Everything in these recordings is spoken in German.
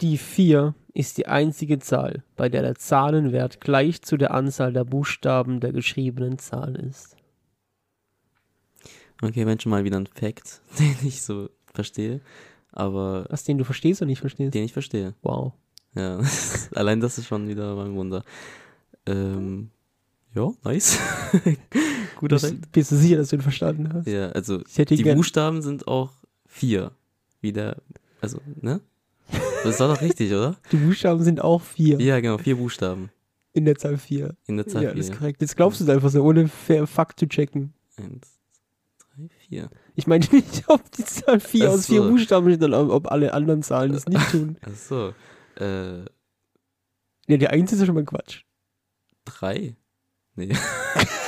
Die 4 ist die einzige Zahl, bei der der Zahlenwert gleich zu der Anzahl der Buchstaben der geschriebenen Zahl ist. Okay, wenn schon mal wieder ein Fact, den ich so verstehe. Aber Was, den du verstehst oder nicht verstehst? den ich verstehe. Wow. Ja, allein das ist schon wieder mal ein Wunder. Ähm, ja, nice. Guter Fact. Bist, bist du sicher, dass du ihn verstanden hast? Ja, also die Buchstaben sind auch vier. Wieder, also, ne? Das ist doch richtig, oder? Die Buchstaben sind auch 4 Ja, genau, vier Buchstaben in der Zahl 4. in der Zahl Ja, das ist vier. korrekt. Jetzt glaubst du es einfach so, ohne Fa- Fakt zu checken. Eins, drei, vier. Ich meine nicht, ob die Zahl 4 Ach aus vier. Buchstaben ist, sondern ob alle anderen Zahlen das nicht tun. Ach so. Äh, Ja, die 1 ist ja schon mal Quatsch. drei? Nee.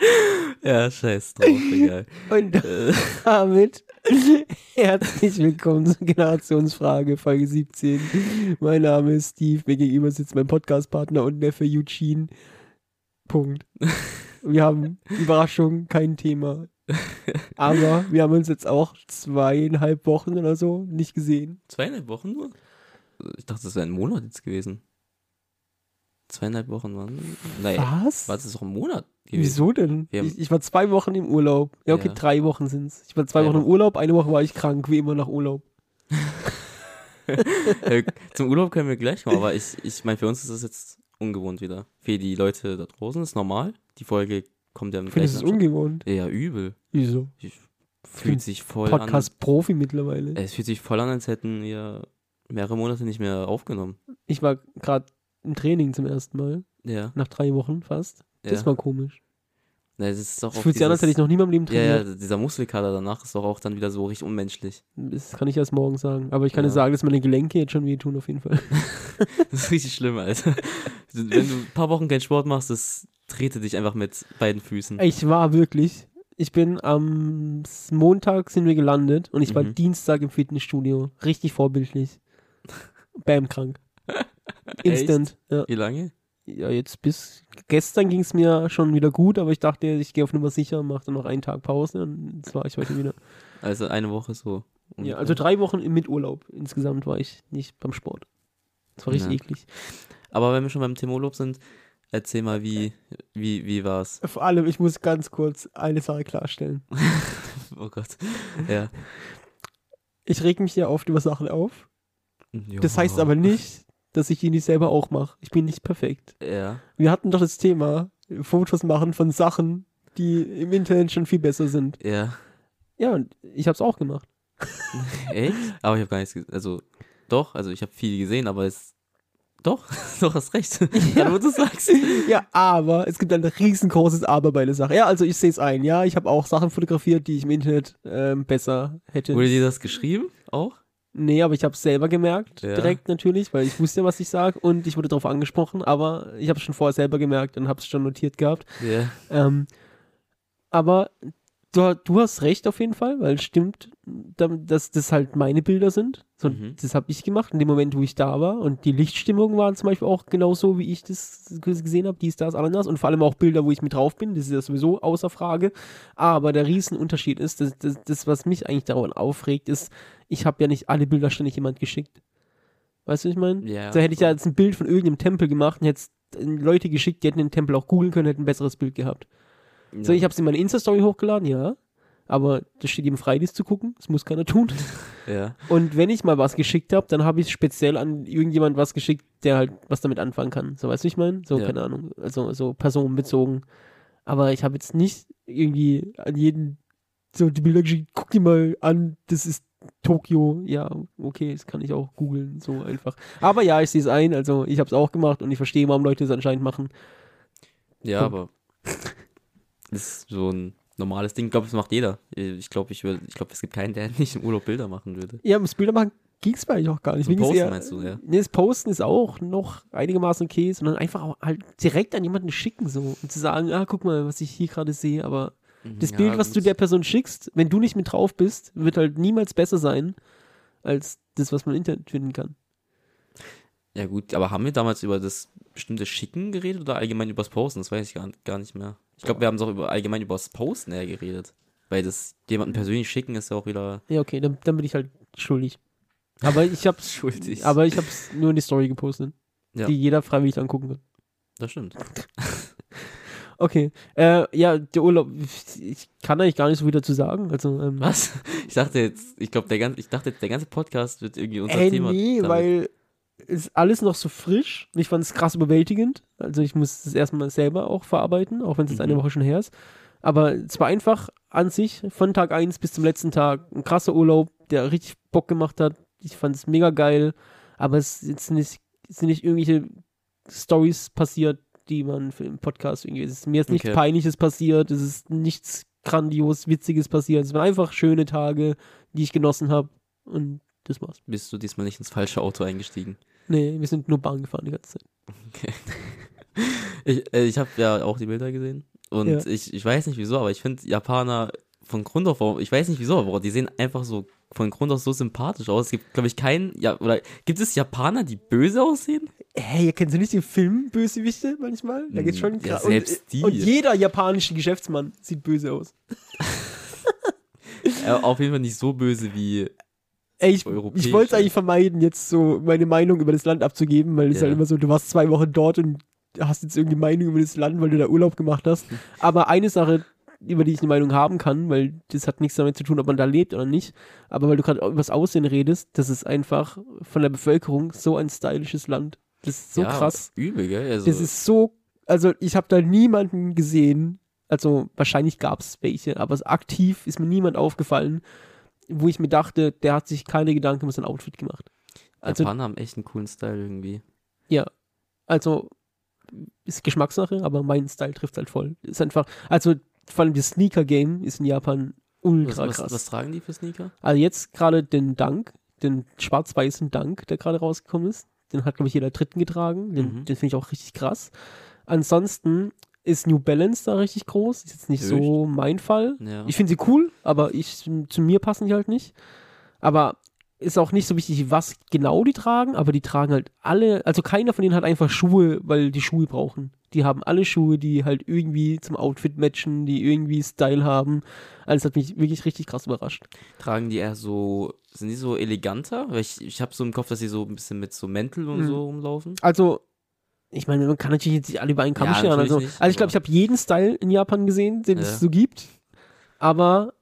ja, scheiß drauf, egal. Und Äh, damit herzlich willkommen zur Generationsfrage, Folge 17. Mein Name ist Steve, mir gegenüber sitzt mein Podcastpartner und Neffe Eugene. Punkt. Wir haben Überraschung, kein Thema. Aber wir haben uns jetzt auch zweieinhalb Wochen oder so nicht gesehen. zweieinhalb Wochen nur? Ich dachte, das wäre ein Monat jetzt gewesen. Zweieinhalb Wochen waren. Naja, Was? war das doch ein Monat gewesen? Wieso denn? Ich, ich war zwei Wochen im Urlaub. Ja, okay, Ja. drei Wochen sind's. Ich war zwei Drei Wochen im. Urlaub, eine Woche war ich krank, wie immer nach Urlaub. Äh, Zum Urlaub können wir gleich kommen, aber ich, ich meine, für uns ist das jetzt ungewohnt wieder. Für die Leute da draußen ist normal. Die Folge kommt ja im Findest es gleichen Abstand. ungewohnt? Ja, übel. Wieso? Fühlt sich voll an. Podcast-Profi mittlerweile. Es fühlt sich voll an, als hätten wir mehrere Monate nicht mehr aufgenommen. Ich war gerade im Training zum ersten Mal, Ja. nach drei Wochen fast. Das ja. war komisch. Na, es ist doch auch fühlt sich an, als hätte ich noch nie in meinem Leben ja, ja, trainiert. dieser Muskelkater danach ist doch auch dann wieder so richtig unmenschlich. Das kann ich erst morgen sagen. Aber ich kann Ja. dir sagen, dass meine Gelenke jetzt schon wehtun, auf jeden Fall. Das ist richtig schlimm, Alter. Wenn du ein paar Wochen keinen Sport machst, das trete dich einfach mit beiden Füßen. Ich war wirklich. Ich bin am Montag sind wir gelandet und ich war Mhm. Dienstag im Fitnessstudio. Richtig vorbildlich. Bam, krank. Instant. Ja. Wie lange? ja, jetzt bis gestern ging es mir schon wieder gut, aber ich dachte, ich gehe auf Nummer sicher, mache dann noch einen Tag Pause und jetzt war ich heute wieder. Also eine Woche so. Ja, also drei Wochen mit Urlaub. Insgesamt war ich nicht beim Sport. Das war richtig Ja. eklig. Aber wenn wir schon beim Thema Urlaub sind, erzähl mal, wie, wie, wie war's? Vor allem, ich muss ganz kurz eine Sache klarstellen. Oh Gott. Ja. Ich reg mich ja oft über Sachen auf. Das Ja. heißt aber nicht, dass ich die nicht selber auch mache. Ich bin nicht perfekt. Ja. Wir hatten doch das Thema, Fotos machen von Sachen, die im Internet schon viel besser sind. Ja. Ja, und ich habe es auch gemacht. Echt? Aber ich habe gar nichts gesehen. Also, doch, also ich habe viel gesehen, aber es. Doch, doch, hast recht. Ja, wo du sagst. Ja, aber es gibt ein riesengroßes Aber bei der Sache. Ja, also ich sehe es ein. Ja, ich habe auch Sachen fotografiert, die ich im Internet ähm, besser hätte. Wurde dir das geschrieben? Auch? Nee, aber ich habe es selber gemerkt, Ja. direkt natürlich, weil ich wusste, was ich sage und ich wurde darauf angesprochen, aber ich habe es schon vorher selber gemerkt und habe es schon notiert gehabt. Ja. Ähm, aber du, du hast recht auf jeden Fall, weil es stimmt, da- dass das halt meine Bilder sind. So, Mhm. Das habe ich gemacht in dem Moment, wo ich da war und die Lichtstimmung waren zum Beispiel auch genauso, wie ich das gesehen habe, dies, das, ananas und vor allem auch Bilder, wo ich mit drauf bin, das ist ja sowieso außer Frage. Aber der Riesenunterschied ist, das, das, das was mich eigentlich daran aufregt, ist, ich habe ja nicht alle Bilder ständig jemand geschickt. Weißt du, was ich meine? Ja. Da hätte ich ja jetzt ein Bild von irgendeinem Tempel gemacht und hätte Leute geschickt, die hätten den Tempel auch googeln können, hätten ein besseres Bild gehabt. So, ich habe es in meine Insta-Story hochgeladen, ja. Aber das steht jedem frei, das zu gucken. Das muss keiner tun. Ja. Und wenn ich mal was geschickt habe, dann habe ich speziell an irgendjemand was geschickt, der halt was damit anfangen kann. So, weißt du, ich meine? So, Ja. keine Ahnung. Also, so personenbezogen. Aber ich habe jetzt nicht irgendwie an jeden so die Bilder geschickt, guck dir mal an, das ist Tokio. Ja, okay, das kann ich auch googeln, so einfach. Aber ja, ich sehe es ein. Also, ich habe es auch gemacht und ich verstehe, warum Leute es anscheinend machen. Ja, Punkt. aber. ist so ein normales Ding. Ich glaube, das macht jeder. Ich glaube, ich, würd- ich glaub, es gibt keinen, der nicht im Urlaub Bilder machen würde. Ja, ums Bilder machen ging es mir eigentlich auch gar nicht. Ging's Posten eher- meinst du, ja? Nee, das Posten ist auch noch einigermaßen okay, sondern einfach auch halt direkt an jemanden schicken so und zu sagen, ah, guck mal, was ich hier gerade sehe, aber das Ja, Bild, was du der Person schickst, wenn du nicht mit drauf bist, wird halt niemals besser sein als das, was man im Internet finden kann. Ja, gut, aber haben wir damals über das bestimmte Schicken geredet oder allgemein über das Posten? Das weiß ich gar, gar nicht mehr. Ich glaube, wir haben es auch über, allgemein über das Posten eher geredet. Weil das jemanden persönlich schicken ist ja auch wieder. Ja, okay, dann, dann bin ich halt schuldig. Aber ich hab's, Schuldig. aber ich hab's nur in die Story gepostet, Ja. die jeder freiwillig angucken kann. das stimmt. Okay, äh, ja, der Urlaub, ich kann eigentlich gar nicht so viel dazu sagen. Also, ähm, Was? Ich dachte jetzt, ich glaube, der ganze, ich dachte jetzt, der ganze Podcast wird irgendwie unser Ey, Thema. nee, damit. weil ist alles noch so frisch. Ich fand es krass überwältigend. Also ich muss es erstmal selber auch verarbeiten, auch wenn es jetzt eine Mhm. Woche schon her ist. Aber es war einfach an sich von Tag 1 bis zum letzten Tag ein krasser Urlaub, der richtig Bock gemacht hat. Ich fand es mega geil. Aber es jetzt nicht, es sind nicht irgendwelche Stories passiert, die man für im Podcast irgendwie. Es ist mir jetzt nichts Okay. Peinliches passiert, es ist nichts grandios Witziges passiert. Es waren einfach schöne Tage, die ich genossen habe. Und das war's. bist du diesmal nicht ins falsche Auto eingestiegen. Nee, wir sind nur Bahn gefahren die ganze Zeit. Okay. Ich, äh, ich habe ja auch die Bilder gesehen und Ja. ich, ich weiß nicht wieso, aber ich finde Japaner von Grund auf, ich weiß nicht wieso, aber die sehen einfach so von Grund auf so sympathisch aus. Es gibt, glaube ich, keinen, ja, oder gibt es Japaner, die böse aussehen? Hey, kennst du nicht den Film Bösewichte manchmal? Da geht's schon Hm, Ja, krass. selbst und, die. und jeder japanische Geschäftsmann sieht böse aus. Äh, auf jeden Fall nicht so böse wie, Ey, ich, ich wollte es eigentlich vermeiden, jetzt so meine Meinung über das Land abzugeben, weil es Ja. halt immer so, du warst zwei Wochen dort und hast jetzt irgendwie Meinung über das Land, weil du da Urlaub gemacht hast. Aber eine Sache, über die ich eine Meinung haben kann, weil das hat nichts damit zu tun, ob man da lebt oder nicht, aber weil du gerade über das Aussehen redest, das ist einfach von der Bevölkerung so ein stylisches Land. Das ist so ja, krass. übel, gell? Also, Das ist so, also ich habe da niemanden gesehen, also wahrscheinlich gab es welche, aber aktiv ist mir niemand aufgefallen, wo ich mir dachte, der hat sich keine Gedanken über sein Outfit gemacht. Also, Japaner haben echt einen coolen Style irgendwie. also ist Geschmackssache, aber mein Style trifft halt voll. Ist einfach, also vor allem das Sneaker-Game ist in Japan ultra was, krass. was tragen die für Sneaker? Also jetzt gerade den Dank, den schwarz-weißen Dank, der gerade rausgekommen ist. Den hat, glaube ich, jeder Dritten getragen. Den, Mhm. den finde ich auch richtig krass. Ansonsten ist New Balance da richtig groß. Ist jetzt nicht so mein Fall. Ja. Ich finde sie cool, aber ich, zu mir passen die halt nicht. Aber ist auch nicht so wichtig, was genau die tragen, aber die tragen halt alle, also keiner von denen hat einfach Schuhe, weil die Schuhe brauchen. Die haben alle Schuhe, die halt irgendwie zum Outfit matchen, die irgendwie Style haben. Also das hat mich wirklich richtig krass überrascht. Tragen die eher so, sind die so eleganter? Weil ich, ich habe so im Kopf, dass sie so ein bisschen mit so Mäntel und Mhm. so rumlaufen. Also, ich meine, man kann natürlich jetzt nicht alle über einen Kamm Ja, scheren. Also, nicht, also ich glaube, ich habe jeden Style in Japan gesehen, den Ja. es so gibt. Aber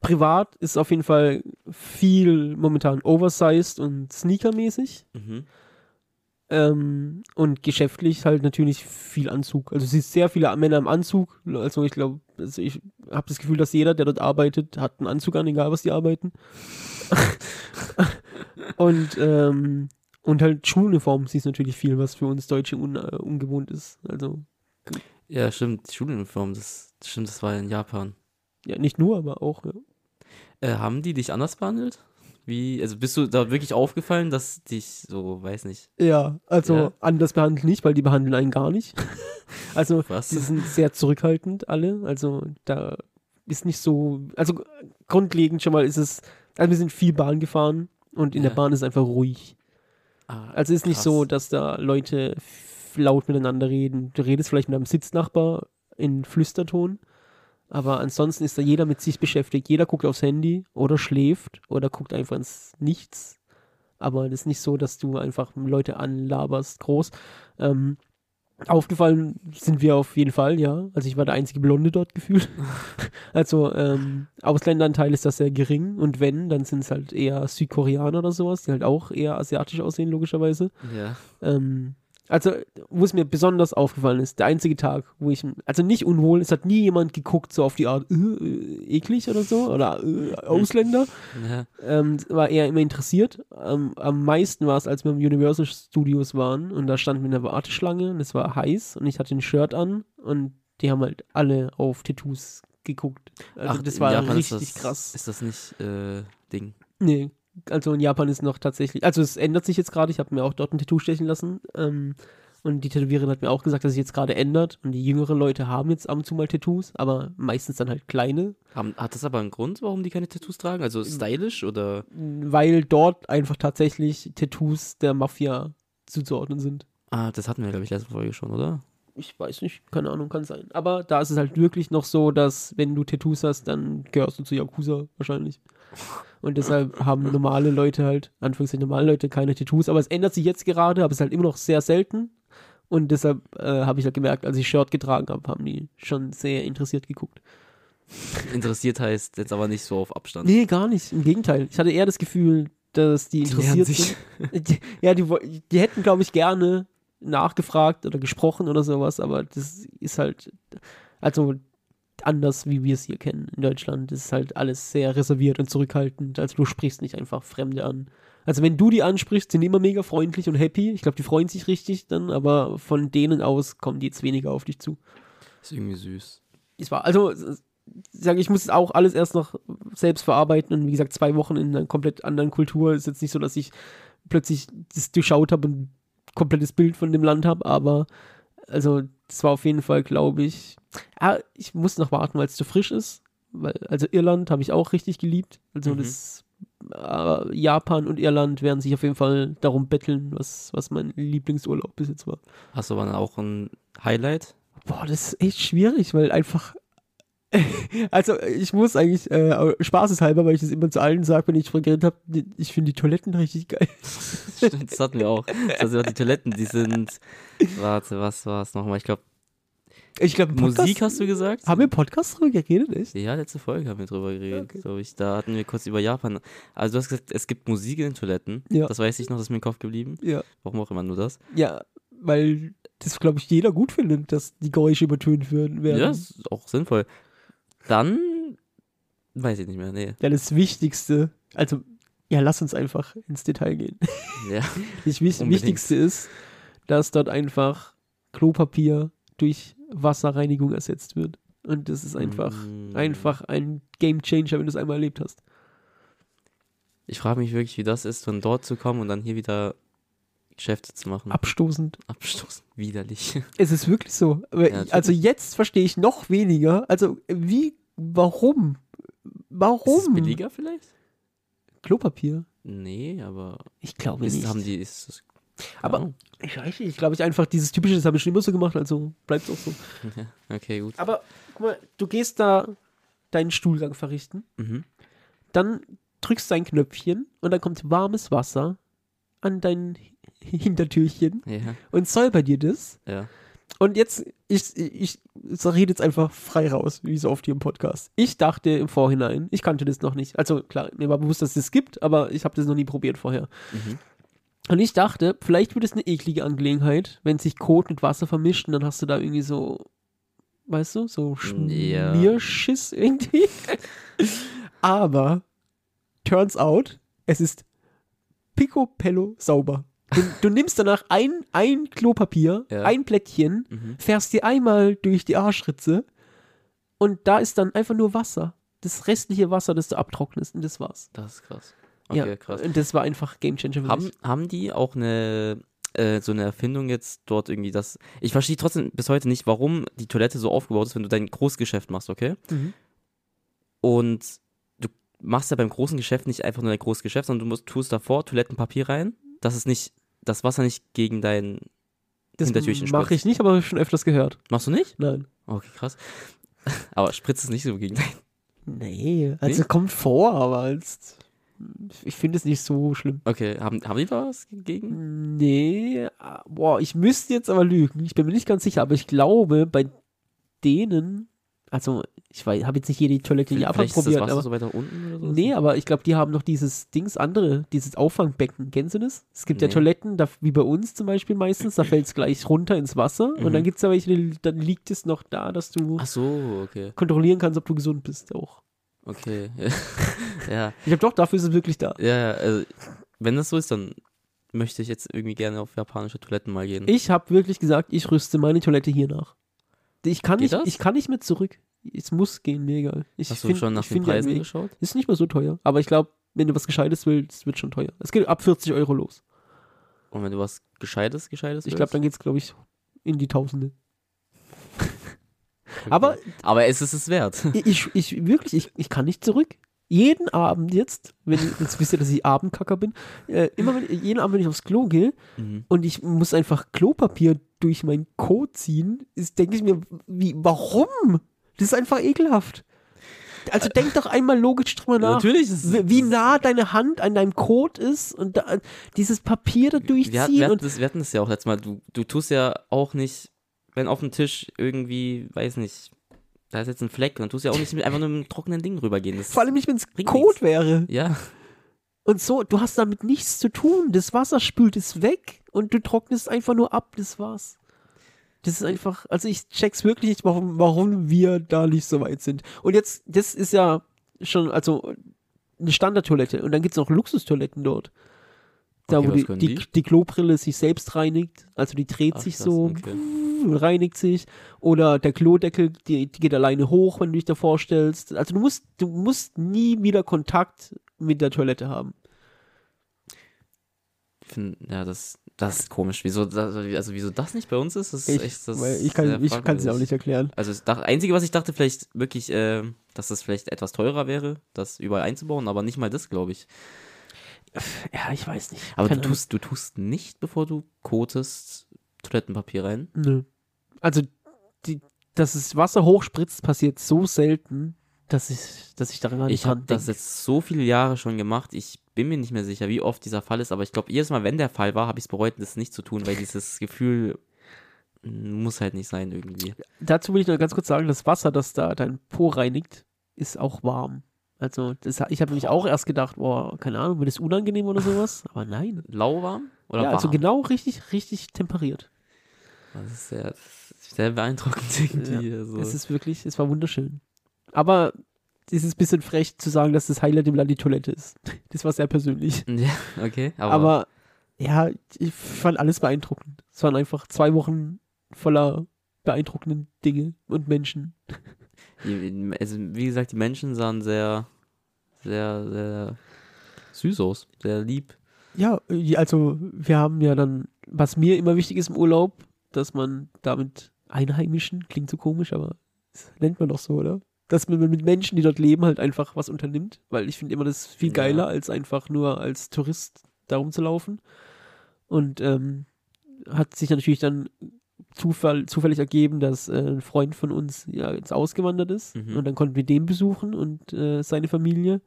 privat ist auf jeden Fall viel momentan oversized und sneakermäßig. Mhm. Ähm, und geschäftlich halt natürlich viel Anzug. Also es sind sehr viele Männer im Anzug. Also ich glaube, also ich habe das Gefühl, dass jeder, der dort arbeitet, hat einen Anzug an, egal was die arbeiten. und, ähm, und halt Schuluniform siehst natürlich viel, was für uns Deutsche un, äh, ungewohnt ist. Also Ja, stimmt, die Schuluniform, das stimmt, das war in Japan. ja, nicht nur, aber auch. Ja. Äh, haben die dich anders behandelt? Wie, also bist du da wirklich aufgefallen, dass dich so, weiß nicht, Ja, also Ja. anders behandeln nicht, weil die behandeln einen gar nicht. also was? die sind sehr zurückhaltend alle. Also da ist nicht so, also grundlegend schon mal ist es, also wir sind viel Bahn gefahren und in Ja. der Bahn ist es einfach ruhig. Ah, Also es ist nicht krass. so, dass da Leute laut miteinander reden. Du redest vielleicht mit einem Sitznachbar in Flüsterton, aber ansonsten ist da jeder mit sich beschäftigt. Jeder guckt aufs Handy oder schläft oder guckt einfach ins Nichts. Aber das ist nicht so, dass du einfach Leute anlaberst, groß. Ähm, aufgefallen sind wir auf jeden Fall, ja. Also ich war der einzige Blonde dort gefühlt. also ähm, Ausländeranteil ist das sehr gering und wenn, dann sind es halt eher Südkoreaner oder sowas, die halt auch eher asiatisch aussehen, logischerweise. Ja. Ähm, also, wo es mir besonders aufgefallen ist, der einzige Tag, wo ich, also nicht unwohl, es hat nie jemand geguckt, so auf die Art, äh, äh, eklig oder so, oder äh, Ausländer, ja. ähm, war eher immer interessiert. Ähm, am meisten war es, als wir im Universal Studios waren und da standen wir in der Warteschlange und es war heiß und ich hatte ein Shirt an und die haben halt alle auf Tattoos geguckt. Also das in war richtig ist das, krass. Ist das nicht äh, Ding? Nee, also in Japan ist noch tatsächlich, also es ändert sich jetzt gerade, ich habe mir auch dort ein Tattoo stechen lassen ähm, und die Tätowiererin hat mir auch gesagt, dass sich jetzt gerade ändert und die jüngeren Leute haben jetzt ab und zu mal Tattoos, aber meistens dann halt kleine, hat das aber einen Grund, warum die keine Tattoos tragen? Also stylisch oder? weil dort einfach tatsächlich Tattoos der Mafia zuzuordnen sind. Ah, das hatten wir, glaube ich, letzte Folge schon, oder? Ich weiß nicht, keine Ahnung, kann sein. Aber da ist es halt wirklich noch so, dass wenn du Tattoos hast, dann gehörst du zu Yakuza wahrscheinlich. Und deshalb haben normale Leute halt, anfangs normale Leute keine Tattoos, aber es ändert sich jetzt gerade, aber es ist halt immer noch sehr selten. Und deshalb äh, habe ich halt gemerkt, als ich Shirt getragen habe, haben die schon sehr interessiert geguckt. Interessiert heißt jetzt aber nicht so auf Abstand. Nee, gar nicht. Im Gegenteil. Ich hatte eher das Gefühl, dass die Die interessiert sich. sind. Die, ja, die, die hätten, glaube ich, gerne nachgefragt oder gesprochen oder sowas, aber das ist halt, also anders, wie wir es hier kennen in Deutschland. Das ist halt alles sehr reserviert und zurückhaltend. Also du sprichst nicht einfach Fremde an. Also wenn du die ansprichst, sind die immer mega freundlich und happy. Ich glaube, die freuen sich richtig dann, aber von denen aus kommen die jetzt weniger auf dich zu. Ist irgendwie süß. Es war, also, ich sage, ich muss es auch alles erst noch selbst verarbeiten und wie gesagt, zwei Wochen in einer komplett anderen Kultur. Ist jetzt nicht so, dass ich plötzlich das durchschaut habe und ein komplettes Bild von dem Land habe, aber also, das war auf jeden Fall, glaube ich, ah, ich muss noch warten, weil es zu frisch ist. Weil, also Irland habe ich auch richtig geliebt. Also Mhm. das äh, Japan und Irland werden sich auf jeden Fall darum betteln, was, was mein Lieblingsurlaub bis jetzt war. Hast du aber dann auch ein Highlight? Boah, das ist echt schwierig, weil einfach. Also, ich muss eigentlich, äh, spaßeshalber, weil ich das immer zu allen sage, wenn ich drüber geredet habe, ich finde die Toiletten richtig geil. Stimmt, das hatten wir auch. Also die Toiletten, die sind. Warte, was war es nochmal? Ich glaube, Ich glaube, Musik hast du gesagt? Haben wir im Podcast drüber geredet, echt? Ja, letzte Folge haben wir drüber geredet, Okay. glaube ich. Da hatten wir kurz über Japan. Also du hast gesagt, es gibt Musik in den Toiletten. Ja. Das weiß ich noch, das ist mir im Kopf geblieben. Ja. Warum auch immer nur das. Ja, weil das, glaube ich, jeder gut findet, dass die Geräusche übertönt werden. werden. Ja, das ist auch sinnvoll. Dann weiß ich nicht mehr, nee. Ja, das Wichtigste, also, ja, lass uns einfach ins Detail gehen. Ja. Das Unbedingt. Wichtigste ist, dass dort einfach Klopapier durch Wasserreinigung ersetzt wird. Und das ist einfach, Mm. einfach ein Game Changer, wenn du es einmal erlebt hast. Ich frage mich wirklich, wie das ist, von dort zu kommen und dann hier wieder Geschäfte zu machen. Abstoßend. Abstoßen. Widerlich. Es ist wirklich so. Ja, also jetzt verstehe ich noch weniger. Also wie, warum? Warum? Ist es billiger vielleicht? Klopapier? Nee, aber Ich glaube ist, nicht. haben die. Ist, das- Aber- Ahnung. ich weiß nicht. Ich glaube, ich einfach dieses typische, das habe ich schon immer so gemacht, also bleibt es auch so. Okay, gut. Aber guck mal, du gehst da deinen Stuhlgang verrichten, Mhm. dann drückst du ein Knöpfchen und dann kommt warmes Wasser an dein Hintertürchen Ja, und säubert dir das. ja. Und jetzt, ich, ich, ich rede jetzt einfach frei raus, wie so oft hier im Podcast. Ich dachte im Vorhinein, ich kannte das noch nicht. Also klar, mir war bewusst, dass es das gibt, aber ich habe das noch nie probiert vorher. Mhm. Und ich dachte, vielleicht wird es eine eklige Angelegenheit, wenn sich Kot mit Wasser vermischt und dann hast du da irgendwie so, weißt du, so Ja. Schmierschiss irgendwie. aber, turns out, es ist picobello sauber. Du, du nimmst danach ein, ein Klopapier, Ja. ein Plättchen, Mhm. fährst dir einmal durch die Arschritze und da ist dann einfach nur Wasser. Das restliche Wasser, das du abtrocknest und das war's. Das ist krass. Okay, ja, krass. Und das war einfach Game Changer für Haben, haben die auch eine äh, so eine Erfindung jetzt dort irgendwie das. Ich verstehe trotzdem bis heute nicht, warum die Toilette so aufgebaut ist, wenn du dein Großgeschäft machst, okay? Mhm. Und du machst ja beim großen Geschäft nicht einfach nur dein großes Geschäft, sondern du musst, tust davor Toilettenpapier rein, dass es nicht, das Wasser nicht gegen dein. Das Hintertürchen mache spritzt. ich nicht, aber hab ich schon öfters gehört. Machst du nicht? Nein. Okay, krass. Aber spritzt es nicht so gegen dein. Nee, also Nee? kommt vor, aber als, ich finde es nicht so schlimm. Okay, haben, haben die da was gegen? Nee, ah, boah, ich müsste jetzt aber lügen. Ich bin mir nicht ganz sicher, aber ich glaube, bei denen, also ich habe jetzt nicht jede Toilette in Japan das probiert, Wasser aber so weiter unten oder so? Nee, aber ich glaube, die haben noch dieses Dings andere, dieses Auffangbecken. Kennst du das? Es gibt ja Nee. Toiletten, da, wie bei uns zum Beispiel meistens, da fällt es gleich runter ins Wasser und Mhm. dann gibt es ja welche, dann liegt es noch da, dass du so, okay. kontrollieren kannst, ob du gesund bist auch. Okay. ja. Ich glaube doch, dafür ist es wirklich da. Ja, ja, also, wenn das so ist, dann möchte ich jetzt irgendwie gerne auf japanische Toiletten mal gehen. Ich habe wirklich gesagt, ich rüste meine Toilette hier nach. Ich kann, Geht nicht, das? ich kann nicht mehr zurück. Es muss gehen, mir egal. Ich Hast du find- schon nach den Preisen geschaut? Ist nicht mehr so teuer, aber ich glaube, wenn du was Gescheites willst, wird schon teuer. Es geht ab 40 Euro los. Und wenn du was Gescheites, Gescheites Ich glaube, willst? dann geht es, glaube ich, in die Tausende. Okay. Aber Aber es ist es wert. ich, ich wirklich, ich, ich kann nicht zurück. Jeden Abend jetzt, wenn jetzt wisst ihr, dass ich Abendkacker bin, äh, immer wenn, jeden Abend, wenn ich aufs Klo gehe Mhm. und ich muss einfach Klopapier durch meinen Kot ziehen, ist, denke ich mir, wie, warum? Das ist einfach ekelhaft. Also denk doch einmal logisch drüber nach. Natürlich ist Wie wie nah deine Hand an deinem Kot ist und da, dieses Papier da wir, hatten- durchziehen wir, hatten und das, wir hatten das ja auch letztes Mal. Du, du tust ja auch nicht, wenn auf dem Tisch irgendwie, weiß nicht, da ist jetzt ein Fleck, dann tust du ja auch nicht mit, einfach nur einem trockenen Ding rübergehen. Das, vor allem nicht, wenn es Kot wäre. Ja, Und so, du hast damit nichts zu tun. Das Wasser spült es weg und du trocknest einfach nur ab, das war's. Das ist einfach, also ich check's wirklich nicht, warum, warum wir da nicht so weit sind. Und jetzt, das ist ja schon, also eine Standardtoilette. Und dann gibt's noch Luxustoiletten dort. Da, Okay, wo die, die, die? die Klobrille sich selbst reinigt. Also die dreht Ach, sich krass, so okay. und reinigt sich. Oder der Klodeckel, die, die geht alleine hoch, wenn du dich da vorstellst. Also du musst, du musst nie wieder Kontakt mit der Toilette haben. ich finde, ja, das, das ist komisch. Wieso, das, also wieso das nicht bei uns ist, das ist Ich, echt, das ich kann es ja auch nicht erklären. Also das Einzige, was ich dachte, vielleicht wirklich, äh, dass das vielleicht etwas teurer wäre, das überall einzubauen, aber nicht mal das, glaube ich. Ja, ich weiß nicht. Aber du tust, du tust nicht, bevor du kotest, Toilettenpapier rein. Nö. Also, die, dass es Wasser hochspritzt, passiert so selten, dass ich, dass ich daran gar nicht Ich habe das jetzt so viele Jahre schon gemacht. Ich bin mir nicht mehr sicher, wie oft dieser Fall ist, aber ich glaube, jedes Mal, wenn der Fall war, habe ich es bereut, das nicht zu tun, weil dieses Gefühl muss halt nicht sein irgendwie. Dazu will ich noch ganz kurz sagen, das Wasser, das da dein Po reinigt, ist auch warm. Also, das, ich habe nämlich auch erst gedacht, boah, keine Ahnung, wird es unangenehm oder sowas? Aber nein. Lauwarm oder ja, warm? also genau richtig, richtig temperiert. Das ist sehr, sehr beeindruckend irgendwie. also. Es ist wirklich, es war wunderschön. Aber es ist ein bisschen frech zu sagen, dass das Highlight im Land die Toilette ist. Das war sehr persönlich. ja, okay, aber, Aber, ja, ich fand alles beeindruckend. Es waren einfach zwei Wochen voller beeindruckenden Dinge und Menschen. Also, wie gesagt, die Menschen sahen sehr, sehr, sehr süß aus, sehr lieb. Ja, äh, also wir haben ja dann, was mir immer wichtig ist im Urlaub, dass man damit Einheimischen, klingt so komisch, aber das nennt man doch so, oder? Dass man mit Menschen, die dort leben, halt einfach was unternimmt, weil ich finde immer das viel Ja. geiler, als einfach nur als Tourist da rumzulaufen. Und ähm, hat sich natürlich dann Zufall, zufällig ergeben, dass äh, ein Freund von uns ja jetzt ausgewandert ist Mhm. und dann konnten wir den besuchen und äh, seine Familie.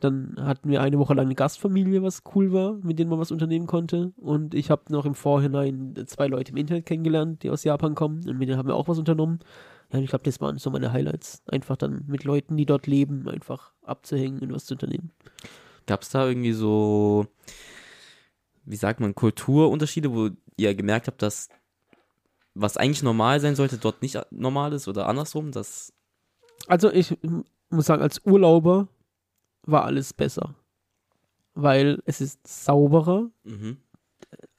Dann hatten wir eine Woche lang eine Gastfamilie, was cool war, mit denen man was unternehmen konnte. Und ich habe noch im Vorhinein zwei Leute im Internet kennengelernt, die aus Japan kommen. Und mit denen haben wir auch was unternommen. Ja, ich glaube, das waren so meine Highlights. Einfach dann mit Leuten, die dort leben, einfach abzuhängen und was zu unternehmen. Gab es da irgendwie so, wie sagt man, Kulturunterschiede, wo ihr gemerkt habt, dass was eigentlich normal sein sollte, dort nicht normal ist oder andersrum? Das, Also ich muss sagen, als Urlauber war alles besser. Weil es ist sauberer, mhm.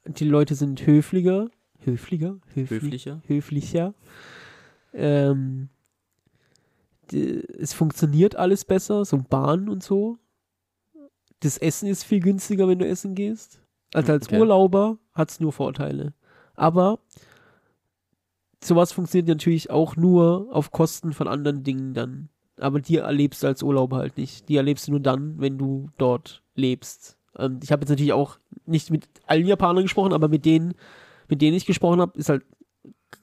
die Leute sind höflicher. Höflicher? Höfli höflicher. höflicher. Ähm, die, es funktioniert alles besser, so Bahn und so. Das Essen ist viel günstiger, wenn du essen gehst. Also als Okay. Urlauber hat es nur Vorteile. Aber sowas funktioniert natürlich auch nur auf Kosten von anderen Dingen dann. Aber die erlebst du als Urlauber halt nicht. Die erlebst du nur dann, wenn du dort lebst. Ähm, ich habe jetzt natürlich auch nicht mit allen Japanern gesprochen, aber mit denen, mit denen ich gesprochen habe, ist halt,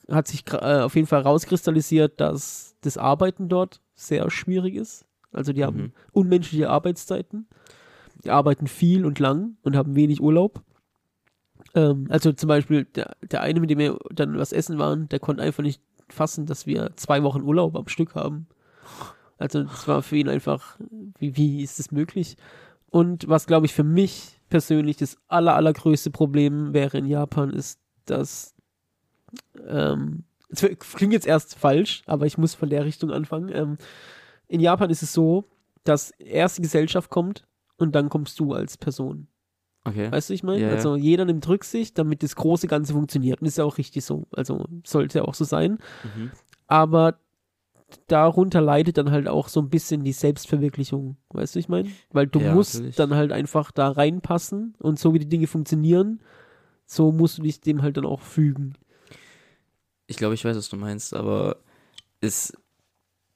hat sich äh, auf jeden Fall rauskristallisiert, dass das Arbeiten dort sehr schwierig ist. Also die haben Mhm. unmenschliche Arbeitszeiten. Die arbeiten viel und lang und haben wenig Urlaub. Ähm, also zum Beispiel der, der eine, mit dem wir dann was essen waren, der konnte einfach nicht fassen, dass wir zwei Wochen Urlaub am Stück haben. Also das war für ihn einfach, wie, wie ist das möglich? Und was, glaube ich, für mich persönlich das aller, allergrößte Problem wäre in Japan, ist, dass ähm, es klingt jetzt erst falsch, aber ich muss von der Richtung anfangen. Ähm, in Japan ist es so, dass erst die Gesellschaft kommt und dann kommst du als Person. Okay. Weißt du, ich meine? Ja. Also jeder nimmt Rücksicht, damit das große Ganze funktioniert. Und ist ja auch richtig so. Also sollte ja auch so sein. Mhm. Aber darunter leidet dann halt auch so ein bisschen die Selbstverwirklichung. Weißt du, ich meine? Weil du Ja, musst natürlich. dann halt einfach da reinpassen und so wie die Dinge funktionieren, so musst du dich dem halt dann auch fügen. Ich glaube, ich weiß, was du meinst, aber ist,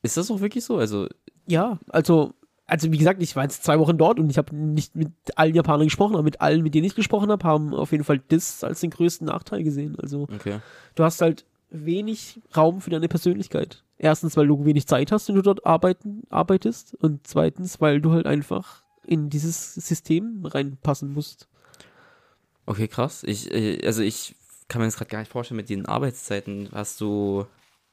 ist das auch wirklich so? Also, Ja, also also wie gesagt, ich war jetzt zwei Wochen dort und ich habe nicht mit allen Japanern gesprochen, aber mit allen, mit denen ich gesprochen habe, haben auf jeden Fall das als den größten Nachteil gesehen. Also Okay. du hast halt wenig Raum für deine Persönlichkeit. Erstens, weil du wenig Zeit hast, wenn du dort arbeiten, arbeitest und zweitens, weil du halt einfach in dieses System reinpassen musst. Okay, krass. Ich, äh, also ich kann mir das gerade gar nicht vorstellen mit den Arbeitszeiten. Hast du,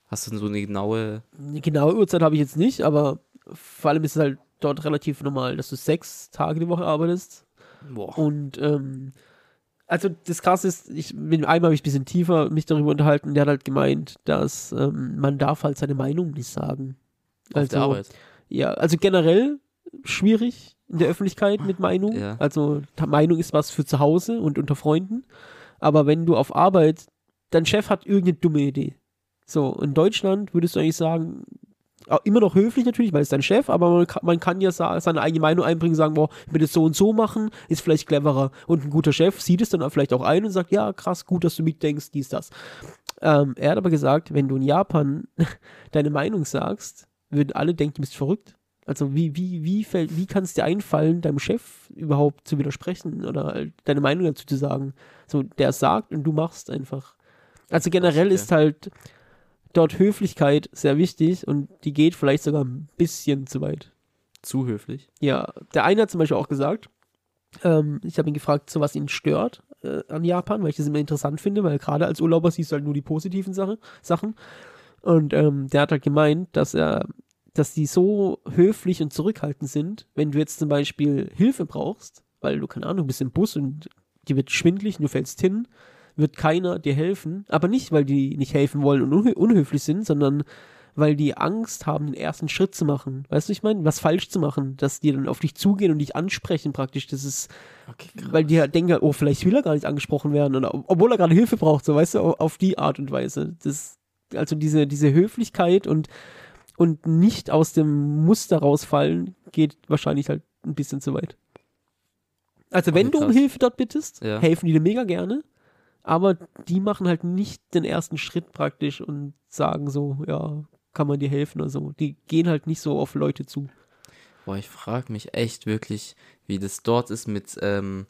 hast du so eine genaue. Eine genaue Uhrzeit habe ich jetzt nicht, aber vor allem ist es halt dort relativ normal, dass du sechs Tage die Woche arbeitest Boah. Und ähm, also das krasse ist, ich mit einem habe ich ein bisschen tiefer mich darüber unterhalten, der hat halt gemeint, dass ähm, man darf halt seine Meinung nicht sagen. Auf der Arbeit. Ja, also generell schwierig in der Öffentlichkeit mit Meinung. Ja. Also Meinung ist was für zu Hause und unter Freunden. Aber wenn du auf Arbeit, dein Chef hat irgendeine dumme Idee. So, in Deutschland würdest du eigentlich sagen, immer noch höflich natürlich, weil es dein Chef, aber man kann, man kann ja seine eigene Meinung einbringen, sagen, boah, ich will das so und so machen, ist vielleicht cleverer. Und ein guter Chef sieht es dann vielleicht auch ein und sagt, ja, krass, gut, dass du mitdenkst, dies, das. Ähm, er hat aber gesagt, wenn du in Japan deine Meinung sagst, würden alle denken, du bist verrückt. Also wie, wie, wie, fällt, wie kann es dir einfallen, deinem Chef überhaupt zu widersprechen oder halt deine Meinung dazu zu sagen? So, der sagt und du machst einfach. Also generell ist halt dort Höflichkeit sehr wichtig und die geht vielleicht sogar ein bisschen zu weit. Zu höflich. Ja, der eine hat zum Beispiel auch gesagt, ähm, ich habe ihn gefragt, so was ihn stört äh, an Japan, weil ich das immer interessant finde, weil gerade als Urlauber siehst du halt nur die positiven Sache, Sachen. Und ähm, der hat halt gemeint, dass er, dass die so höflich und zurückhaltend sind, wenn du jetzt zum Beispiel Hilfe brauchst, weil du, keine Ahnung, du bist im Bus und dir wird schwindlig und du fällst hin, wird keiner dir helfen, aber nicht, weil die nicht helfen wollen und unhö unhöflich sind, sondern weil die Angst haben, den ersten Schritt zu machen. Weißt du, ich meine, was falsch zu machen, dass die dann auf dich zugehen und dich ansprechen praktisch. Das ist, Okay, weil die halt denken, oh, vielleicht will er gar nicht angesprochen werden, oder, obwohl er gerade Hilfe braucht, so weißt du, au- auf die Art und Weise. Das, also diese, diese Höflichkeit und, und nicht aus dem Muster rausfallen, geht wahrscheinlich halt ein bisschen zu weit. Also wenn Okay, du um. Hilfe dort bittest, Ja. helfen die dir mega gerne, aber die machen halt nicht den ersten Schritt praktisch und sagen so, ja, kann man dir helfen oder so. Die gehen halt nicht so auf Leute zu. Boah, ich frage mich echt wirklich, wie das dort ist mit ähm,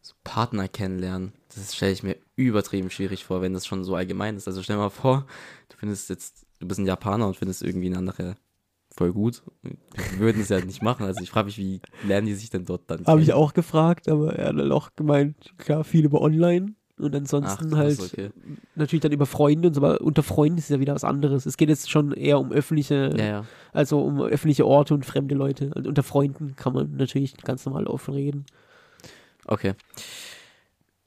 so Partner kennenlernen. Das stelle ich mir übertrieben schwierig vor, wenn das schon so allgemein ist. Also stell mal vor, du findest jetzt, du bist ein Japaner und findest irgendwie eine andere voll gut. Wir würden es ja nicht machen. Also ich frage mich, wie lernen die sich denn dort dann Habe ich auch gefragt, aber er hat dann auch gemeint, klar, viel über online und Ach, ansonsten krass, halt okay. natürlich dann über Freunde und so, aber unter Freunden ist ja wieder was anderes. Es geht jetzt schon eher um öffentliche, Ja, ja. also um öffentliche Orte und fremde Leute. Und unter Freunden kann man natürlich ganz normal offen reden. Okay.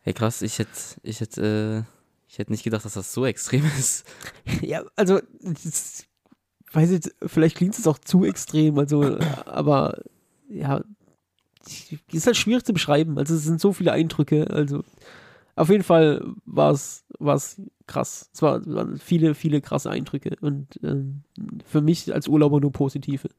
Hey, krass, ich hätte, ich hätte, äh, ich hätte nicht gedacht, dass das so extrem ist. Ja, also, das, weiß ich, vielleicht klingt es auch zu extrem, also, aber ja, ist halt schwierig zu beschreiben. Also, es sind so viele Eindrücke, also, auf jeden Fall war es krass. Es war, waren viele, viele krasse Eindrücke und ähm, für mich als Urlauber nur positive.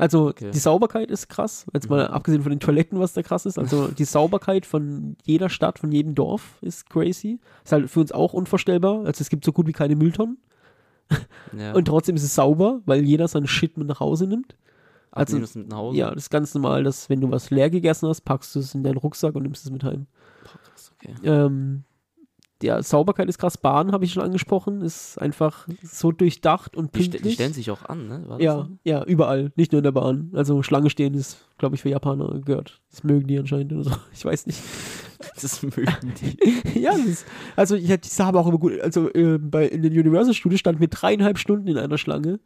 Also Okay. die Sauberkeit ist krass, jetzt mal Mhm. abgesehen von den Toiletten, was da krass ist. Also die Sauberkeit von jeder Stadt, von jedem Dorf ist crazy. Ist halt für uns auch unvorstellbar. Also es gibt so gut wie keine Mülltonnen. Ja. Und trotzdem ist es sauber, weil jeder seinen Shit mit nach Hause nimmt. Also- die nehmen das mit nach Hause? Ja, das ist ganz normal, dass wenn du was leer gegessen hast, packst du es in deinen Rucksack und nimmst es mit heim. Okay. Ähm, ja, Sauberkeit ist krass. Bahn habe ich schon angesprochen, ist einfach so durchdacht und Die, pünktlich. die stellen sich auch an, ne? Ja, so? ja, überall, nicht nur in der Bahn. Also Schlange stehen ist, glaube ich, für Japaner gehört. Das mögen die anscheinend oder so. Ich weiß nicht. Das mögen die. ja, das ist, also ich, habe auch immer gut, also äh, bei in den Universal Studios stand mir dreieinhalb Stunden in einer Schlange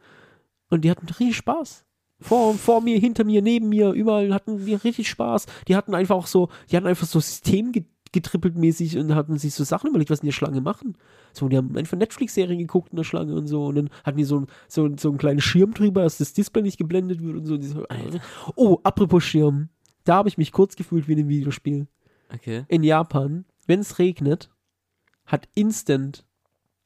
und die hatten richtig Spaß. Vor, vor mir, hinter mir, neben mir, überall hatten die richtig Spaß. Die hatten einfach auch so, die hatten einfach so System getrippelt mäßig und hatten sich so Sachen überlegt, was in der Schlange machen. So, die haben einfach Netflix-Serien geguckt in der Schlange und so und dann hatten die so, so, so einen kleinen Schirm drüber, dass das Display nicht geblendet wird und so. Und die so oh, apropos Schirm. Da habe ich mich kurz gefühlt wie in einem Videospiel Okay. in Japan, wenn es regnet, hat instant,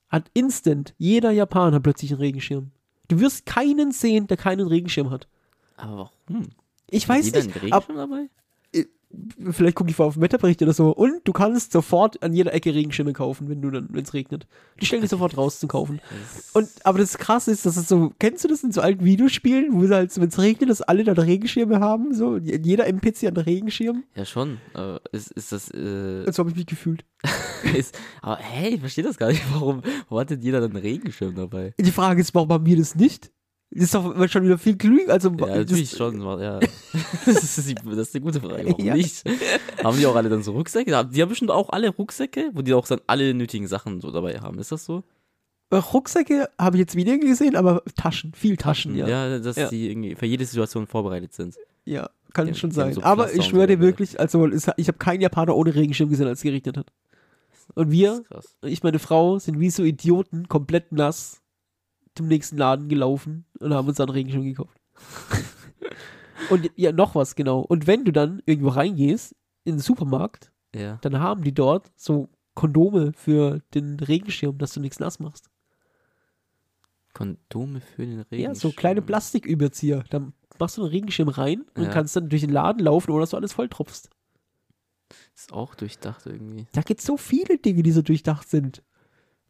hat instant jeder Japaner plötzlich einen Regenschirm. Du wirst keinen sehen, der keinen Regenschirm hat. Aber warum? Ich weiß nicht. einen Ab, Regenschirm dabei? Vielleicht gucke ich vor auf den Wetterbericht oder so. Und du kannst sofort an jeder Ecke Regenschirme kaufen, wenn du dann, wenn es regnet. Die stellen dich sofort raus zum Kaufen. Und, aber das krasse ist, dass es so, kennst du das in so alten Videospielen, wo halt, wenn es regnet, dass alle dann Regenschirme haben, so, jeder NPC hat einen Regenschirm? ja, schon. Aber ist, ist das. Äh, So habe ich mich gefühlt. ist, aber hey, ich verstehe das gar nicht. Warum, warum hat denn jeder dann einen Regenschirm dabei? Die Frage ist, warum haben wir das nicht? Das ist doch schon wieder viel klüger. Also, Ja, natürlich das, schon. Ja. Das, ist die, das ist eine gute Frage. Warum Ja. nicht? Haben die auch alle dann so Rucksäcke? Die haben bestimmt auch alle Rucksäcke, wo die auch dann alle nötigen Sachen so dabei haben. Ist das so? Äh, Rucksäcke habe ich jetzt weniger gesehen, aber Taschen, viel Taschen, ja. Ja, Ja, dass Ja. die irgendwie für jede Situation vorbereitet sind. kann Die- schon sein. so aber ich schwöre dir wirklich, also ich habe keinen Japaner ohne Regenschirm gesehen, als es geregnet hat. Und wir, ich meine Frau, sind wie so Idioten, komplett nass zum nächsten Laden gelaufen und haben uns dann einen Regenschirm gekauft. und ja, noch was, genau. Und wenn du dann irgendwo reingehst, in den Supermarkt, Ja. dann haben die dort so Kondome für den Regenschirm, dass du nichts nass machst. Kondome für den Regenschirm. Ja, so kleine Plastiküberzieher. Dann machst du einen Regenschirm rein und Ja. kannst dann durch den Laden laufen, ohne dass du alles voll tropfst. Ist auch durchdacht irgendwie. Da gibt es so viele Dinge, die so durchdacht sind.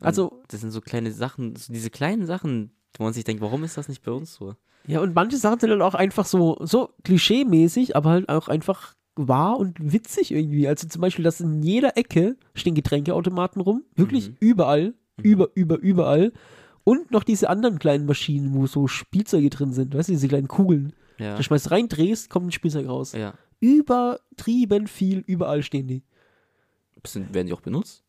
Also, Das sind so kleine Sachen, so diese kleinen Sachen, wo man sich denkt, warum ist das nicht bei uns so? ja, und manche Sachen sind dann auch einfach so, so klischee-mäßig, aber halt auch einfach wahr und witzig irgendwie. Also zum Beispiel, dass in jeder Ecke stehen Getränkeautomaten rum. Wirklich Mhm. überall. Mhm. Über, über, überall. Und noch diese anderen kleinen Maschinen, wo so Spielzeuge drin sind. Weißt du, diese kleinen Kugeln. Ja. Da schmeißt rein, drehst, kommt ein Spielzeug raus. Ja. Übertrieben viel, überall stehen die. Sind, werden die auch benutzt?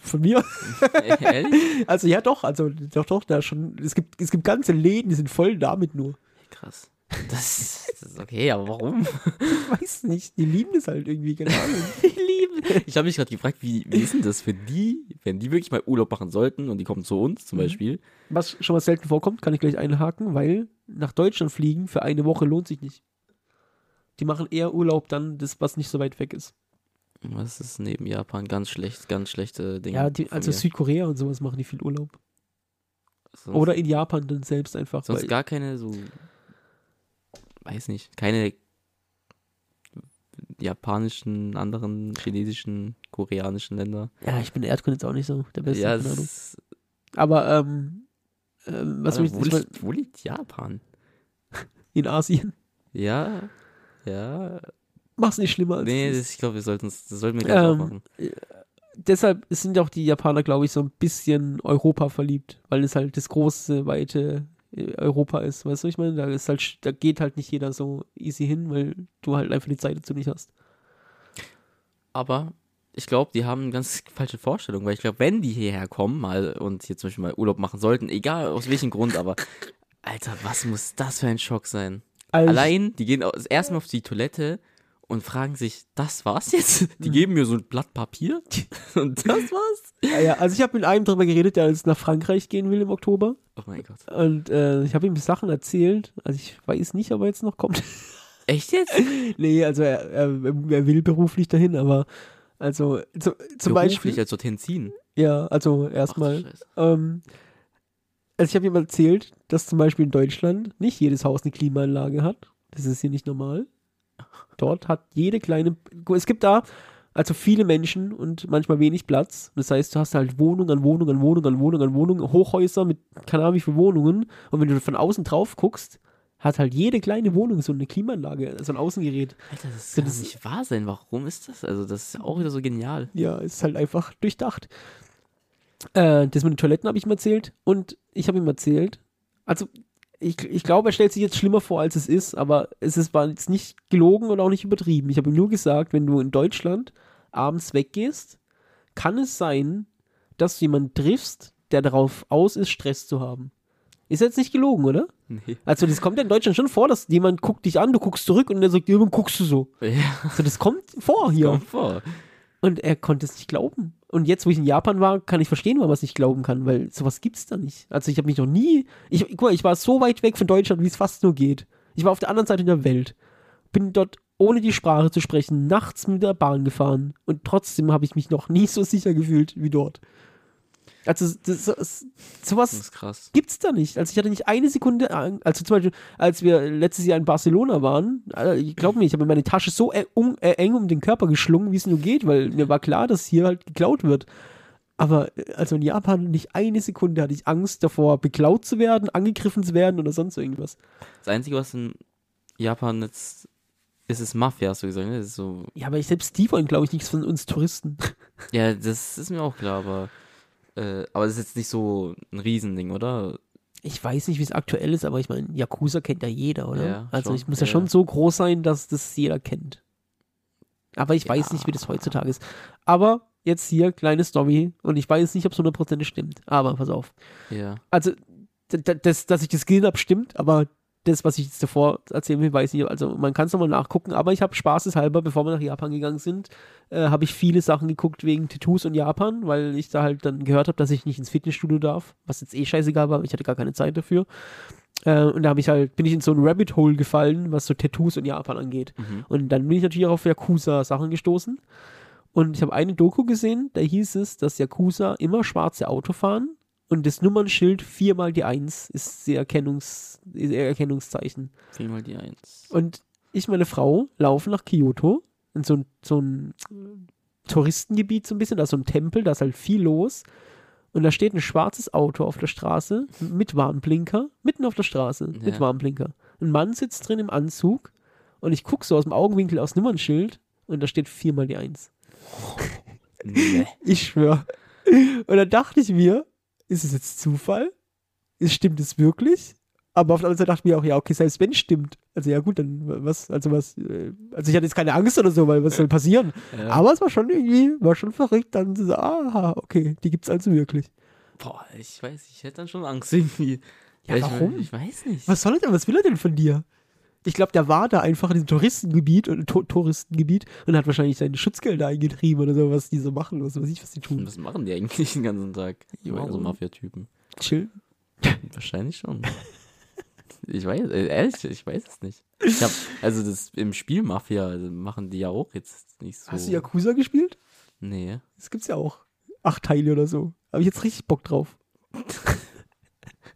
Von mir. Ehrlich? Also ja doch, also doch, doch, da schon. Es gibt, es gibt ganze Läden, die sind voll damit nur. Krass. Das, das ist okay, aber warum? Ich weiß nicht, die lieben das halt irgendwie, keine Ahnung. Die lieben. Ich habe mich gerade gefragt, wie, wie ist denn das für die, wenn die wirklich mal Urlaub machen sollten und die kommen zu uns zum Mhm. Beispiel? Was schon mal selten vorkommt, kann ich gleich einhaken, weil nach Deutschland fliegen für eine Woche lohnt sich nicht. Die machen eher Urlaub dann, das, was nicht so weit weg ist. Was ist neben Japan ganz schlecht, ganz schlechte Dinge? Ja, die, also. Südkorea und sowas machen die viel Urlaub. sonst, Oder in Japan dann selbst einfach. sonst gar keine so, weiß nicht, keine japanischen, anderen chinesischen, koreanischen Länder. ja, ich bin Erdkunde jetzt auch nicht so der Beste, ja, Aber, ähm, ähm, was ich, wo, ich liegt, wo liegt Japan? in Asien? Ja, ja. Mach's nicht schlimmer als Nee, das. ich glaube, wir sollten das sollten wir gleich Ähm, aufmachen. deshalb sind auch die Japaner, glaube ich, so ein bisschen Europa verliebt, weil es halt das große, weite äh, Europa ist. Weißt du, ich meine, da ist halt, da geht halt nicht jeder so easy hin, weil du halt einfach die Zeit dazu nicht hast. Aber ich glaube, die haben eine ganz falsche Vorstellung, weil ich glaube, wenn die hierher kommen mal und hier zum Beispiel mal Urlaub machen sollten, egal aus welchem Grund, aber Alter, was muss das für ein Schock sein? Also, Allein, die gehen erstmal auf die Toilette und fragen sich, das war's jetzt? Die geben mir so ein Blatt Papier und das war's? ja, ja, also ich habe mit einem drüber geredet, der jetzt nach Frankreich gehen will im Oktober. Oh mein Gott. Und äh, ich habe ihm Sachen erzählt. Also ich weiß nicht, ob er jetzt noch kommt. Echt jetzt? nee, also er, er, er will beruflich dahin, aber also zu, zum Beruflich Beispiel. als dorthin ziehen. Ja, also erstmal. Ähm, also ich habe ihm erzählt, dass zum Beispiel in Deutschland nicht jedes Haus eine Klimaanlage hat. Das ist hier nicht normal. Dort hat jede kleine, es gibt da also viele Menschen und manchmal wenig Platz. Das heißt, du hast halt Wohnung an Wohnung an Wohnung an Wohnung an Wohnung, Hochhäuser mit keine Ahnung wie viele Wohnungen. Und wenn du von außen drauf guckst, hat halt jede kleine Wohnung so eine Klimaanlage, so ein Außengerät. Alter, das kann das- nicht wahr sein. Warum ist das? Also, das ist ja auch wieder so genial. Ja, ist halt einfach durchdacht. Äh, das mit den Toiletten habe ich ihm erzählt und ich habe ihm erzählt, also ich, ich glaube, er stellt sich jetzt schlimmer vor, als es ist, aber es ist, war jetzt nicht gelogen und auch nicht übertrieben. Ich habe ihm nur gesagt, wenn du in Deutschland abends weggehst, kann es sein, dass du jemanden triffst, der darauf aus ist, Stress zu haben. Ist jetzt nicht gelogen, oder? Nee. Also das kommt ja in Deutschland schon vor, dass jemand guckt dich an, du guckst zurück und der sagt, warum guckst du so? Ja, Also das kommt vor hier. kommt vor. Und er konnte es nicht glauben. Und jetzt, wo ich in Japan war, kann ich verstehen, warum er es nicht glauben kann, weil sowas gibt's da nicht. Also ich habe mich noch nie, ich, guck mal, ich war so weit weg von Deutschland, wie es fast nur geht. Ich war auf der anderen Seite der Welt. Bin dort, ohne die Sprache zu sprechen, nachts mit der Bahn gefahren. Und trotzdem habe ich mich noch nie so sicher gefühlt wie dort. Also das, das, Das sowas krass. gibt's da nicht. Also ich hatte nicht eine Sekunde, Ang- also zum Beispiel, als wir letztes Jahr in Barcelona waren, Alter, ich glaube mir, ich habe meine Tasche so äh, um, äh, eng um den Körper geschlungen, wie es nur geht, weil mir war klar, dass hier halt geklaut wird. Aber äh, also in Japan nicht eine Sekunde hatte ich Angst davor, beklaut zu werden, angegriffen zu werden oder sonst irgendwas. Das Einzige, was in Japan jetzt ist, ist Mafia, hast du gesagt, ne? Das ist so, Ja, aber ich selbst die wollen, glaube ich, nichts von uns Touristen. ja, das ist mir auch klar, aber, äh, aber das ist jetzt nicht so ein Riesending, oder? Ich weiß nicht, wie es aktuell ist, aber ich meine, Yakuza kennt ja jeder, oder? Ja, also schon, ich muss ja, ja. schon so groß sein, dass das jeder kennt. Aber ich weiß Ja. nicht, wie das heutzutage ist. Aber jetzt hier, kleine Story, und ich weiß nicht, ob es 100% stimmt. Aber pass auf. Ja. Also, d- d- das, dass ich das gesehen habe, stimmt, aber das, was ich jetzt davor erzählen will, weiß ich. Also, man kann es nochmal nachgucken, aber ich habe spaßeshalber, bevor wir nach Japan gegangen sind, äh, habe ich viele Sachen geguckt wegen Tattoos und Japan, weil ich da halt dann gehört habe, dass ich nicht ins Fitnessstudio darf, was jetzt eh scheißegal war, aber ich hatte gar keine Zeit dafür. Äh, und da habe ich halt, bin ich in so ein Rabbit Hole gefallen, was so Tattoos und Japan angeht. Mhm. Und dann bin ich natürlich auch auf Yakuza-Sachen gestoßen. Und ich habe eine Doku gesehen, da hieß es, dass Yakuza immer schwarze Auto fahren und das Nummernschild viermal die Eins ist ihr, Erkennungs, ihr Erkennungszeichen. Viermal die Eins. Und ich und meine Frau laufen nach Kyoto in so ein, so ein Touristengebiet so ein bisschen, da ist so ein Tempel, da ist halt viel los. Und da steht ein schwarzes Auto auf der Straße mit Warnblinker, mitten auf der Straße mit Ja. Warnblinker. Ein Mann sitzt drin im Anzug und ich gucke so aus dem Augenwinkel aus Nummernschild und da steht viermal die Eins. Nee. Ich schwöre. Und dann dachte ich mir, ist es jetzt Zufall? Ist, stimmt es wirklich? Aber auf der anderen Seite dachte ich mir auch, ja, okay, selbst wenn es stimmt. Also ja gut, dann was, also was, äh, also ich hatte jetzt keine Angst oder so, weil was soll passieren? Ja. Aber es war schon irgendwie, war schon verrückt, dann zu sagen, aha, okay, die gibt's also wirklich. Boah, ich weiß, ich hätte dann schon Angst irgendwie. Ja, ich, warum? Ich weiß nicht. Was soll er denn, was will er denn von dir? Ich glaube, der war da einfach in diesem Touristengebiet und to Touristengebiet und hat wahrscheinlich seine Schutzgelder eingetrieben oder so, was die so machen, was weiß ich, was die tun. Was machen die eigentlich den ganzen Tag? Die waren so Mafia-Typen. Chill. Wahrscheinlich schon. Ich weiß, äh, ehrlich, ich weiß es nicht. Ich hab, also das im Spiel Mafia also machen die ja auch jetzt nicht so. Hast du Yakuza gespielt? Nee. Das gibt's ja auch. Acht Teile oder so. Habe ich jetzt richtig Bock drauf.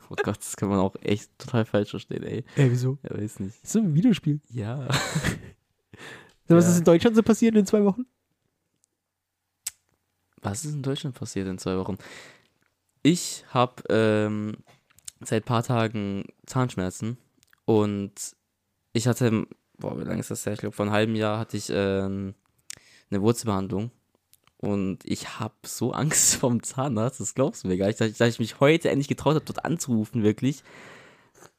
Oh Gott, das kann man auch echt total falsch verstehen, ey. Ey, wieso? Ja, weiß nicht. Das ist so ein Videospiel. Ja. Was Ja. ist in Deutschland so passiert in zwei Wochen? Was ist in Deutschland passiert in zwei Wochen? Ich habe ähm, seit paar Tagen Zahnschmerzen und ich hatte, boah, wie lange ist das her? Ich glaube, vor einem halben Jahr hatte ich ähm, eine Wurzelbehandlung und ich habe so Angst vom Zahnarzt, das glaubst du mir gar nicht, dass ich, dass ich mich heute endlich getraut habe, dort anzurufen, wirklich.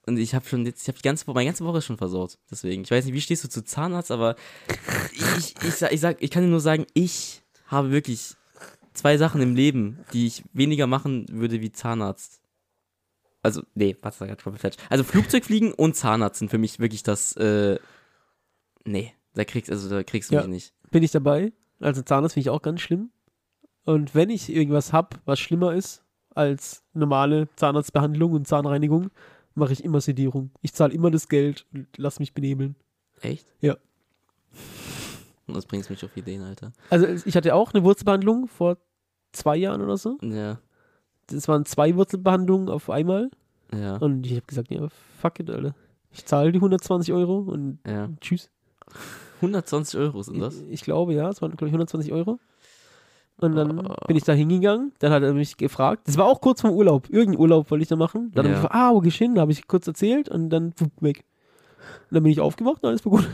Und ich habe schon jetzt, ich habe die ganze Woche, meine ganze Woche schon versaut. Deswegen, ich weiß nicht, wie stehst du zu Zahnarzt, aber ich, ich, sag, ich, sag, ich kann dir nur sagen, ich habe wirklich zwei Sachen im Leben, die ich weniger machen würde wie Zahnarzt. Also, nee, warte, sag ich komplett falsch. Also Flugzeugfliegen und Zahnarzt sind für mich wirklich das, äh, nee, da kriegst, also da kriegst du Ja. mich nicht. Bin ich dabei. Also Zahnarzt finde ich auch ganz schlimm. Und wenn ich irgendwas hab, was schlimmer ist als normale Zahnarztbehandlung und Zahnreinigung, mache ich immer Sedierung. Ich zahle immer das Geld und lass mich benebeln. Echt? Ja. Und das bringt mich auf Ideen, Alter. Also ich hatte auch eine Wurzelbehandlung vor zwei Jahren oder so. Ja, Das waren zwei Wurzelbehandlungen auf einmal. ja, Und ich habe gesagt, ja, fuck it, Alter. Ich zahle die 120 Euro und ja. tschüss. 120 Euro sind das? Ich glaube, ja, es waren, glaube ich, 120 Euro. Und dann Oh. bin ich da hingegangen, dann hat er mich gefragt. Das war auch kurz vorm Urlaub. Irgendeinen Urlaub wollte ich da machen. Dann Ja. habe ich gefragt, ah, wo hin? Da habe ich kurz erzählt und dann wupp, weg. Und dann bin ich aufgewacht und alles war gut.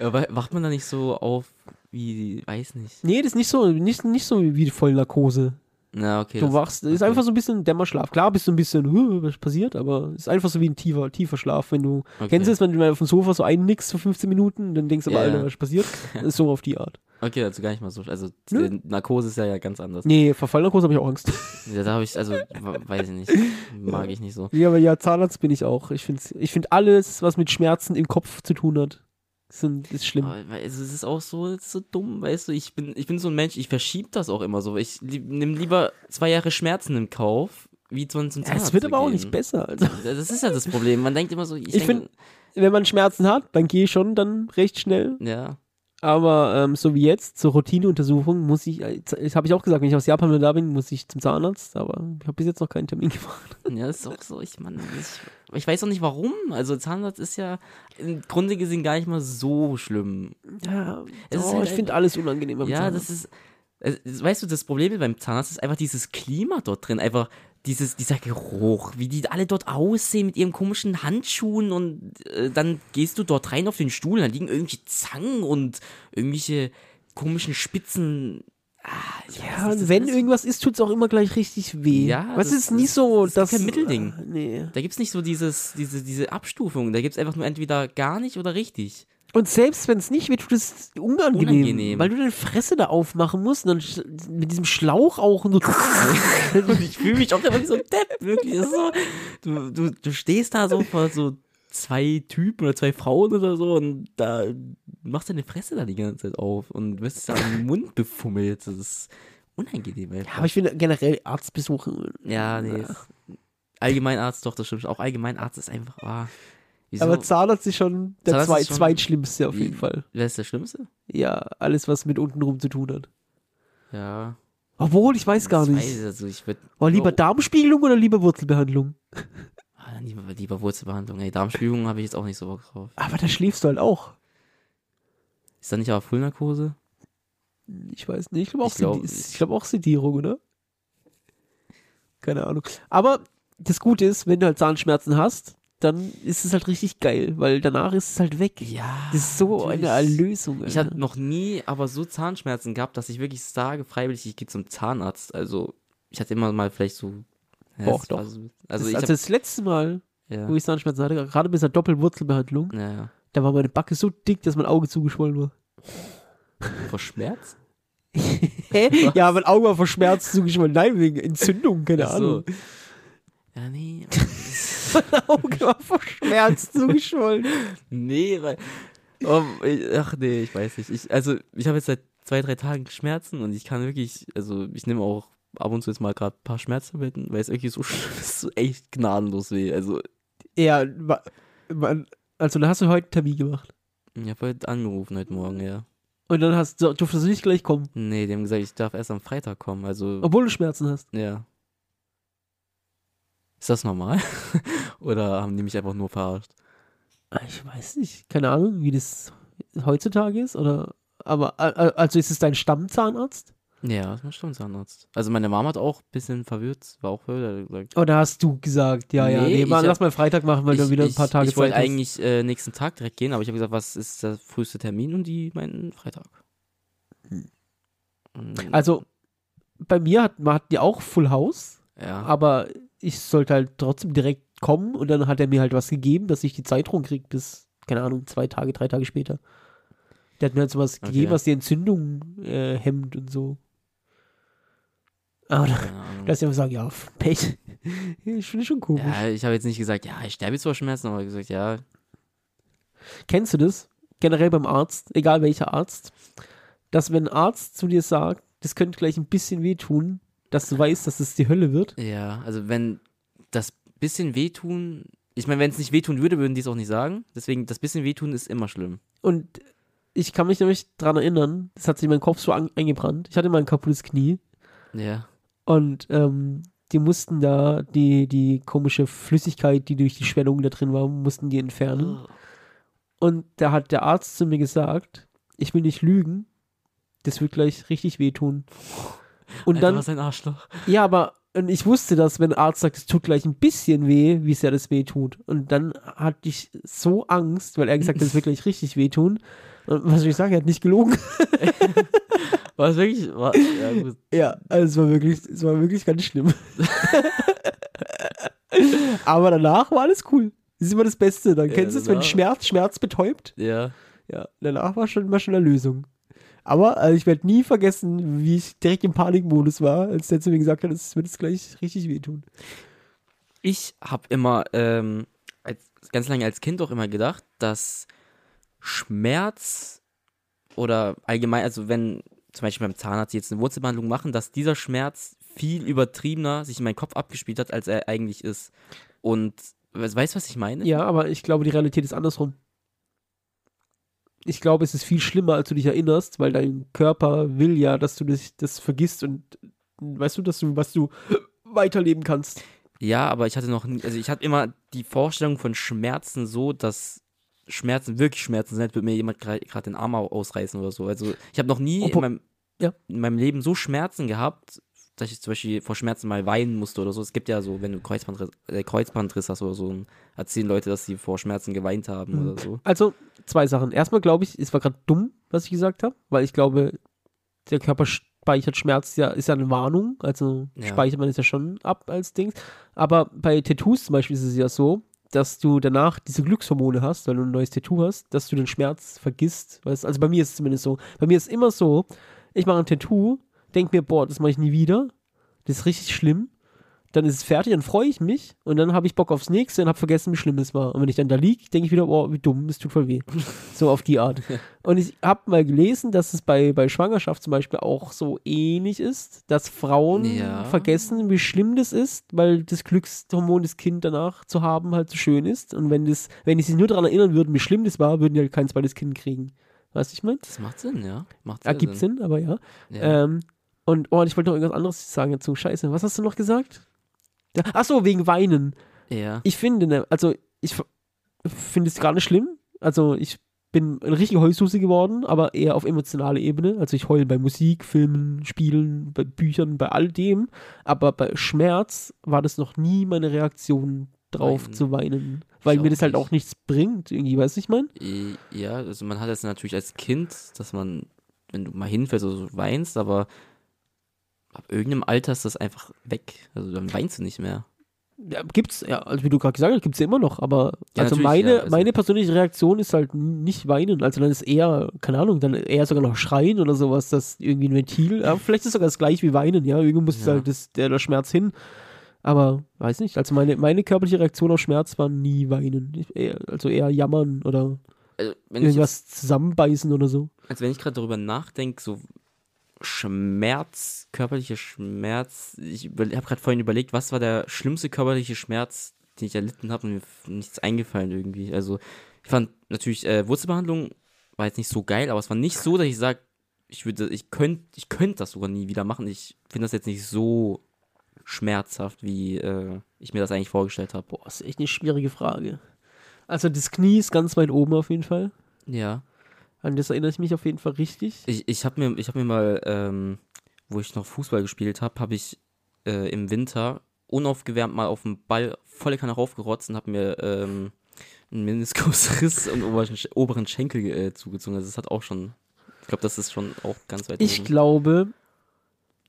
Aber wacht man da nicht so auf wie, weiß nicht. Nee, das ist nicht so, nicht, nicht so wie Vollnarkose. Na, okay. Du wachst, ist okay. einfach so ein bisschen Dämmerschlaf. Klar bist du ein bisschen, "Huh, was passiert, aber es ist einfach so wie ein tiefer, tiefer Schlaf. Wenn du, okay. kennst du es, wenn du mal auf dem Sofa so einnickst für 15 Minuten, dann denkst du, aber, Ja, Alter, was ist passiert? Ist so auf die Art. Okay, also gar nicht mal so. Also, Nö. Narkose ist ja, ja ganz anders. Nee, vor Vollnarkose habe ich auch Angst. Ja, da habe ich, also, weiß ich nicht. Mag ich nicht so. Ja, aber ja, Zahnarzt bin ich auch. Ich finde ich find alles, was mit Schmerzen im Kopf zu tun hat, sind, ist schlimm. Aber, weil es ist auch so, so dumm, weißt du, ich bin, ich bin so ein Mensch, ich verschiebe das auch immer so. Ich lieb, nehme lieber zwei Jahre Schmerzen im Kauf, wie zum, zum Ja, Zahnarzt es wird aber auch gehen. nicht besser. Also, Das ist ja das Problem. Man denkt immer so, ich, Ich denke, wenn man Schmerzen hat, dann gehe ich schon dann recht schnell. ja, Aber ähm, so wie jetzt, zur Routineuntersuchung, muss ich, äh, das habe ich auch gesagt, wenn ich aus Japan wieder da bin, muss ich zum Zahnarzt, aber ich habe bis jetzt noch keinen Termin gemacht. Ja, ist auch so. Ich meine, ich, ich weiß auch nicht warum. Also Zahnarzt ist ja im Grunde gesehen gar nicht mal so schlimm. Ja, oh, halt ich finde alles unangenehm beim Ja, Zahnarzt. das ist. Weißt du, das Problem beim Zahnarzt ist einfach dieses Klima dort drin. Einfach dieses, dieser Geruch, wie die alle dort aussehen mit ihren komischen Handschuhen und äh, dann gehst du dort rein auf den Stuhl, dann liegen irgendwelche Zangen und irgendwelche komischen Spitzen. Ah, Ja, nicht, und das wenn ist- irgendwas ist, tut es auch immer gleich richtig weh. Ja, Was das- ist nicht das- so, das dass. kein Mittelding. äh, Nee. Da gibt es nicht so dieses, diese, diese Abstufung. Da gibt es einfach nur entweder gar nicht oder richtig. Und selbst wenn es nicht wehtut, ist es unangenehm, Unangenehm. Weil du deine Fresse da aufmachen musst und dann mit diesem Schlauch auch und. Und ich fühle mich auch immer wie so ein Depp, wirklich. So, du, du, du stehst da so vor so zwei Typen oder zwei Frauen oder so und da machst du deine Fresse da die ganze Zeit auf und wirst da im Mund befummelt. Das ist unangenehm. Einfach. Aber ich finde generell Arztbesuche. ja, nee. Allgemeinarzt, doch, das stimmt. Auch Allgemeinarzt ist einfach, ah, wieso? Aber Zahnarzt ist schon der Zahnarzt zwei, schon- zweitschlimmste auf Wie- jeden Fall. Wer ist der Schlimmste? Ja, alles, was mit untenrum zu tun hat. Ja. Obwohl, ich weiß gar ich nicht. Weiß, also ich würd, Oh, lieber Oh. Darmspiegelung oder lieber Wurzelbehandlung? Ah, lieber, lieber Wurzelbehandlung. Ey, Darmspiegelung habe ich jetzt auch nicht so Bock drauf. Aber da schläfst du halt auch. Ist da nicht aber Vollnarkose? Ich weiß nicht. Ich glaube auch, Ich glaub, ich glaub auch Sedierung, oder? Keine Ahnung. Aber das Gute ist, wenn du halt Zahnschmerzen hast, dann ist es halt richtig geil, weil danach ist es halt weg. Ja. Das ist so natürlich. eine Erlösung. Ich hatte noch nie aber so Zahnschmerzen gehabt, dass ich wirklich sage, freiwillig, ich gehe zum Zahnarzt. Also, ich hatte immer mal vielleicht so. Ja, war doch. So, das, also, ich also hab, das letzte Mal, ja, wo ich Zahnschmerzen hatte, gerade bis zur Doppelwurzelbehandlung, ja, ja. da war meine Backe so dick, dass mein Auge zugeschwollen war. Vor Schmerz? Ja, mein Auge war vor Schmerz zugeschwollen. Nein, wegen Entzündung, keine Ach Ahnung. so. Ja, nee. Mein Auge war vor Schmerz zugeschwollen. nee, weil. Oh, ach nee, ich weiß nicht. Ich, also, ich habe jetzt seit zwei, drei Tagen Schmerzen und ich kann wirklich, also ich nehme auch ab und zu jetzt mal gerade ein paar Schmerztabletten, weil es irgendwie so, so echt gnadenlos weh. Also, Ja, wa- also da hast du heute einen Termin gemacht. ich habe heute angerufen heute Morgen, ja. Und dann hast du, durftest du nicht gleich kommen, Nee, die haben gesagt, ich darf erst am Freitag kommen. Also, obwohl du Schmerzen hast. ja. Ist das normal? Oder haben die mich einfach nur verarscht? Ah, Ich weiß nicht, keine Ahnung, wie das heutzutage ist, oder, aber, also ist es dein Stammzahnarzt? Ja, das ist mein Stammzahnarzt. Also meine Mama hat auch ein bisschen verwirrt, war auch verwirrt, gesagt, Oder hast du gesagt, ja, ja, Nee, nee, ich mal, hab- lass mal Freitag machen, weil du ich, wieder ein ich, paar Tage ich wollte Zeit hast. eigentlich äh, nächsten Tag direkt gehen, aber ich habe gesagt, was ist der früheste Termin? Und die meinten Freitag. Und, Also, bei mir hat, man hat die auch Full House, ja. aber ich sollte halt trotzdem direkt kommen und dann hat er mir halt was gegeben, dass ich die Zeit rumkriege bis, keine Ahnung, zwei Tage, drei Tage später. Der hat mir halt sowas Okay. gegeben, was die Entzündung äh, hemmt und so. Aber dass ich einfach sagen, ja, Pech. ich finde schon komisch. ja, ich habe jetzt nicht gesagt, ja, ich sterbe jetzt vor Schmerzen, aber gesagt, ja, Kennst du das? Generell beim Arzt, egal welcher Arzt, dass wenn ein Arzt zu dir sagt, das könnte gleich ein bisschen wehtun, dass du weißt, dass es die Hölle wird. ja, also wenn das bisschen wehtun, ich meine, wenn es nicht wehtun würde, würden die es auch nicht sagen. Deswegen, das bisschen wehtun ist immer schlimm. Und ich kann mich nämlich dran erinnern, das hat sich in meinen Kopf so an, eingebrannt. Ich hatte mal ein kaputtes Knie Ja. und ähm, die mussten da die, die komische Flüssigkeit, die durch die Schwellung da drin war, mussten die entfernen. Und da hat der Arzt zu mir gesagt, ich will nicht lügen, das wird gleich richtig wehtun. Und Alter, dann, was ein Arschloch. ja, aber ich wusste das, wenn ein Arzt sagt, es tut gleich ein bisschen weh, wie sehr das weh tut. Und dann hatte ich so Angst, weil er gesagt hat, es wird gleich richtig wehtun. Und was soll ich sagen, er hat nicht gelogen. War es wirklich? War, ja, gut. Ja, also es war wirklich, es war wirklich ganz schlimm. aber danach war alles cool. Das ist immer das Beste. Dann Ja, kennst du es, wenn Schmerz Schmerz betäubt. Ja. Ja, danach war schon immer schon eine Lösung. Aber also ich werde nie vergessen, wie ich direkt im Panikmodus war, als der zu mir gesagt hat, es wird es gleich richtig wehtun. Ich habe immer ähm, als, ganz lange als Kind auch immer gedacht, dass Schmerz oder allgemein, also wenn zum Beispiel beim Zahnarzt jetzt eine Wurzelbehandlung machen, dass dieser Schmerz viel übertriebener sich in meinen Kopf abgespielt hat, als er eigentlich ist. Und we- weißt du, was ich meine? Ja, aber ich glaube, die Realität ist andersrum. Ich glaube, es ist viel schlimmer, als du dich erinnerst, weil dein Körper will ja, dass du das, das vergisst und weißt du, dass du, was du weiterleben kannst. Ja, aber ich hatte noch nie, also ich hatte immer die Vorstellung von Schmerzen so, dass Schmerzen wirklich Schmerzen sind, als würde mir jemand gerade den Arm ausreißen oder so. Also ich habe noch nie Oh, in, meinem, ja. in meinem Leben so Schmerzen gehabt, dass ich zum Beispiel vor Schmerzen mal weinen musste oder so. Es gibt ja so, wenn du Kreuzbandriss, äh, Kreuzbandriss hast oder so, erzählen Leute, dass sie vor Schmerzen geweint haben Mhm. oder so. Also, zwei Sachen. Erstmal glaube ich, es war gerade dumm, was ich gesagt habe, weil ich glaube, der Körper speichert Schmerz, ja, ist ja eine Warnung, also Ja. speichert man es ja schon ab als Dings. Aber bei Tattoos zum Beispiel ist es ja so, dass du danach diese Glückshormone hast, weil du ein neues Tattoo hast, dass du den Schmerz vergisst. Weißt? Also bei mir ist es zumindest so. Bei mir ist es immer so, ich mache ein Tattoo, denke mir, boah, das mache ich nie wieder. Das ist richtig schlimm. Dann ist es fertig, dann freue ich mich und dann habe ich Bock aufs nächste und habe vergessen, wie schlimm es war. Und wenn ich dann da liege, denke ich wieder, boah, wie dumm, das tut voll weh. so auf die Art. Und ich habe mal gelesen, dass es bei, bei Schwangerschaft zum Beispiel auch so ähnlich ist, dass Frauen Ja. vergessen, wie schlimm das ist, weil das Glückshormon, das Kind danach zu haben, halt so schön ist. Und wenn das, wenn die sich nur daran erinnern würden, wie schlimm das war, würden die halt kein zweites Kind kriegen. Weißt du, ich meine? Das macht Sinn, ja. Macht Ergibt Sinn, aber ja. Ja. Ähm, und oh, und ich wollte noch irgendwas anderes sagen dazu. Scheiße, was hast du noch gesagt? Ach so, wegen Weinen. ja. Ich finde, ne, also ich finde es gar nicht schlimm. Also ich bin ein richtiger Heulsuse geworden, aber eher auf emotionaler Ebene. Also ich heule bei Musik, Filmen, Spielen, bei Büchern, bei all dem. Aber bei Schmerz war das noch nie meine Reaktion drauf Weinen. zu weinen. Weil mir das halt nicht. auch nichts bringt, irgendwie, weißt du, ich meine? Ja, also man hat es natürlich als Kind, dass man, wenn du mal hinfällst oder so, weinst, aber ab irgendeinem Alter ist das einfach weg. Also dann weinst du nicht mehr. Ja, gibt's, ja, also wie du gerade gesagt hast, gibt's ja immer noch, aber Ja, also meine, ja, also- meine persönliche Reaktion ist halt nicht weinen, also dann ist eher, keine Ahnung, dann eher sogar noch schreien oder sowas, das irgendwie ein Ventil, ja, vielleicht ist sogar das gleiche wie weinen, ja, irgendwie muss halt das, der, der Schmerz hin, aber weiß nicht, also meine, meine körperliche Reaktion auf Schmerz war nie weinen, ich, eher, also eher jammern oder Also ich, jetzt, irgendwas zusammenbeißen oder so. also wenn ich gerade darüber nachdenke, so Schmerz, körperlicher Schmerz, ich habe gerade vorhin überlegt, was war der schlimmste körperliche Schmerz, den ich erlitten habe und mir nichts eingefallen irgendwie. Also ich fand natürlich äh, Wurzelbehandlung war jetzt nicht so geil, aber es war nicht so, dass ich sage, ich würde, ich könnte, ich könnte das sogar nie wieder machen. Ich finde das jetzt nicht so schmerzhaft, wie äh, ich mir das eigentlich vorgestellt habe. Boah, ist echt eine schwierige Frage. Also das Knie ist ganz weit oben auf jeden Fall, Ja. An das erinnere ich mich auf jeden Fall richtig. Ich, ich habe mir, ich hab mir mal, ähm, wo ich noch Fußball gespielt habe, habe ich äh, im Winter unaufgewärmt mal auf dem Ball volle Kanne raufgerotzt und habe mir ähm, einen Meniskusriss im oberen, Sch- oberen Schenkel äh, zugezogen. Also das hat auch schon, ich glaube, das ist schon auch ganz weit Ich oben. glaube,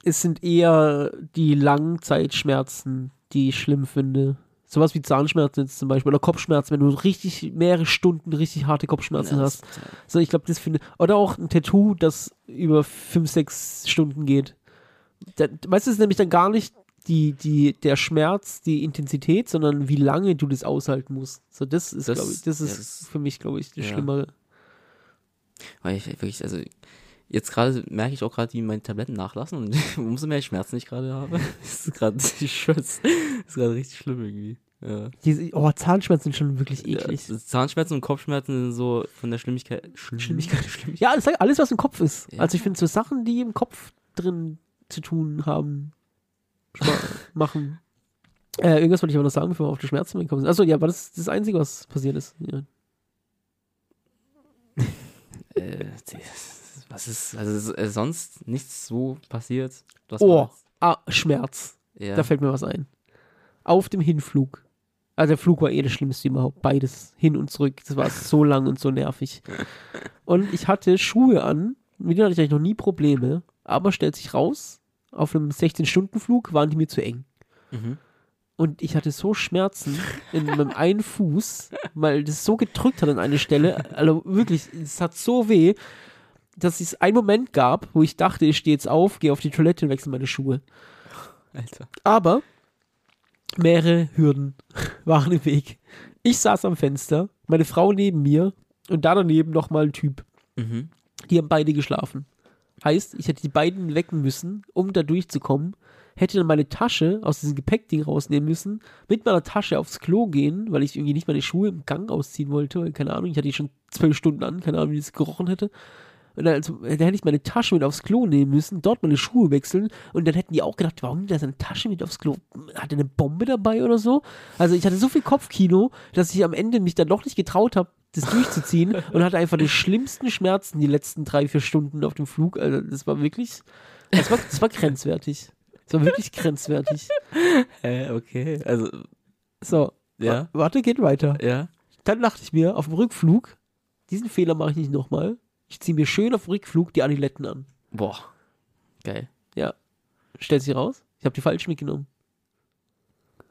es sind eher die Langzeitschmerzen, die ich schlimm finde. Sowas wie Zahnschmerzen jetzt zum Beispiel oder Kopfschmerzen, wenn du richtig mehrere Stunden richtig harte Kopfschmerzen Ja, hast. So, ich glaube, das finde oder auch ein Tattoo, das über fünf, sechs Stunden geht. Da, weißt du, es ist nämlich dann gar nicht die, die, der Schmerz, die Intensität, sondern wie lange du das aushalten musst. So, das ist, Das- glaube ich, das ist das- für mich, glaube ich, das ja. Schlimmere. Weil ich wirklich, also jetzt gerade merke ich auch gerade, wie meine Tabletten nachlassen und umso mehr Schmerzen ich gerade habe. Das ist gerade, richtig schlimm irgendwie. Ja. Diese, oh, Zahnschmerzen sind schon wirklich Ja, eklig. das- Zahnschmerzen und Kopfschmerzen sind so von der Schlimmigkeit. Schlimmigkeit. Schlimmigkeit. Ja, alles, alles was im Kopf ist. Ja. Also ich finde so Sachen, die im Kopf drin zu tun haben, machen. Äh, irgendwas wollte ich aber noch sagen, bevor wir auf die Schmerzen gekommen sind. Achso, ja, aber das ist das Einzige, was passiert ist. Ja. Äh, das- was ist, also ist, äh, sonst nichts so passiert. Oh, ah, Schmerz. ja. Da fällt mir was ein. Auf dem Hinflug. Also der Flug war eh das Schlimmste überhaupt. Beides hin und zurück. Das war so lang und so nervig. Und ich hatte Schuhe an. Mit denen hatte ich eigentlich noch nie Probleme. Aber stellt sich raus, auf einem 16-Stunden-Flug waren die mir zu eng. mhm. Und ich hatte so Schmerzen in meinem einen Fuß, weil das so gedrückt hat an eine Stelle. Also wirklich, es hat so weh, dass es einen Moment gab, wo ich dachte, ich stehe jetzt auf, gehe auf die Toilette und wechsle meine Schuhe. Alter. Aber mehrere Hürden waren im Weg. Ich saß am Fenster, meine Frau neben mir und da daneben nochmal ein Typ. Mhm. Die haben beide geschlafen. Heißt, ich hätte die beiden wecken müssen, um da durchzukommen. hätte dann meine Tasche aus diesem Gepäckding rausnehmen müssen, mit meiner Tasche aufs Klo gehen, weil ich irgendwie nicht meine Schuhe im Gang ausziehen wollte, weil, keine Ahnung, ich hatte die schon zwölf Stunden an, keine Ahnung, wie das gerochen hätte. Und dann, also, dann hätte ich meine Tasche mit aufs Klo nehmen müssen, dort meine Schuhe wechseln und dann hätten die auch gedacht, warum nimmt er seine Tasche mit aufs Klo? Hat er eine Bombe dabei oder so? Also ich hatte so viel Kopfkino, dass ich am Ende mich dann doch nicht getraut habe, das durchzuziehen und hatte einfach die schlimmsten Schmerzen die letzten drei, vier Stunden auf dem Flug. Also das war wirklich, das war, das war grenzwertig. Das war wirklich grenzwertig. Äh, okay. Also, So, Ja. wa- warte, geht weiter. ja. Dann dachte ich mir, auf dem Rückflug, diesen Fehler mache ich nicht nochmal. Ich ziehe mir schön auf Rückflug die Adiletten an. Boah. Geil. Ja. Stellt sich raus, ich habe die falsch mitgenommen.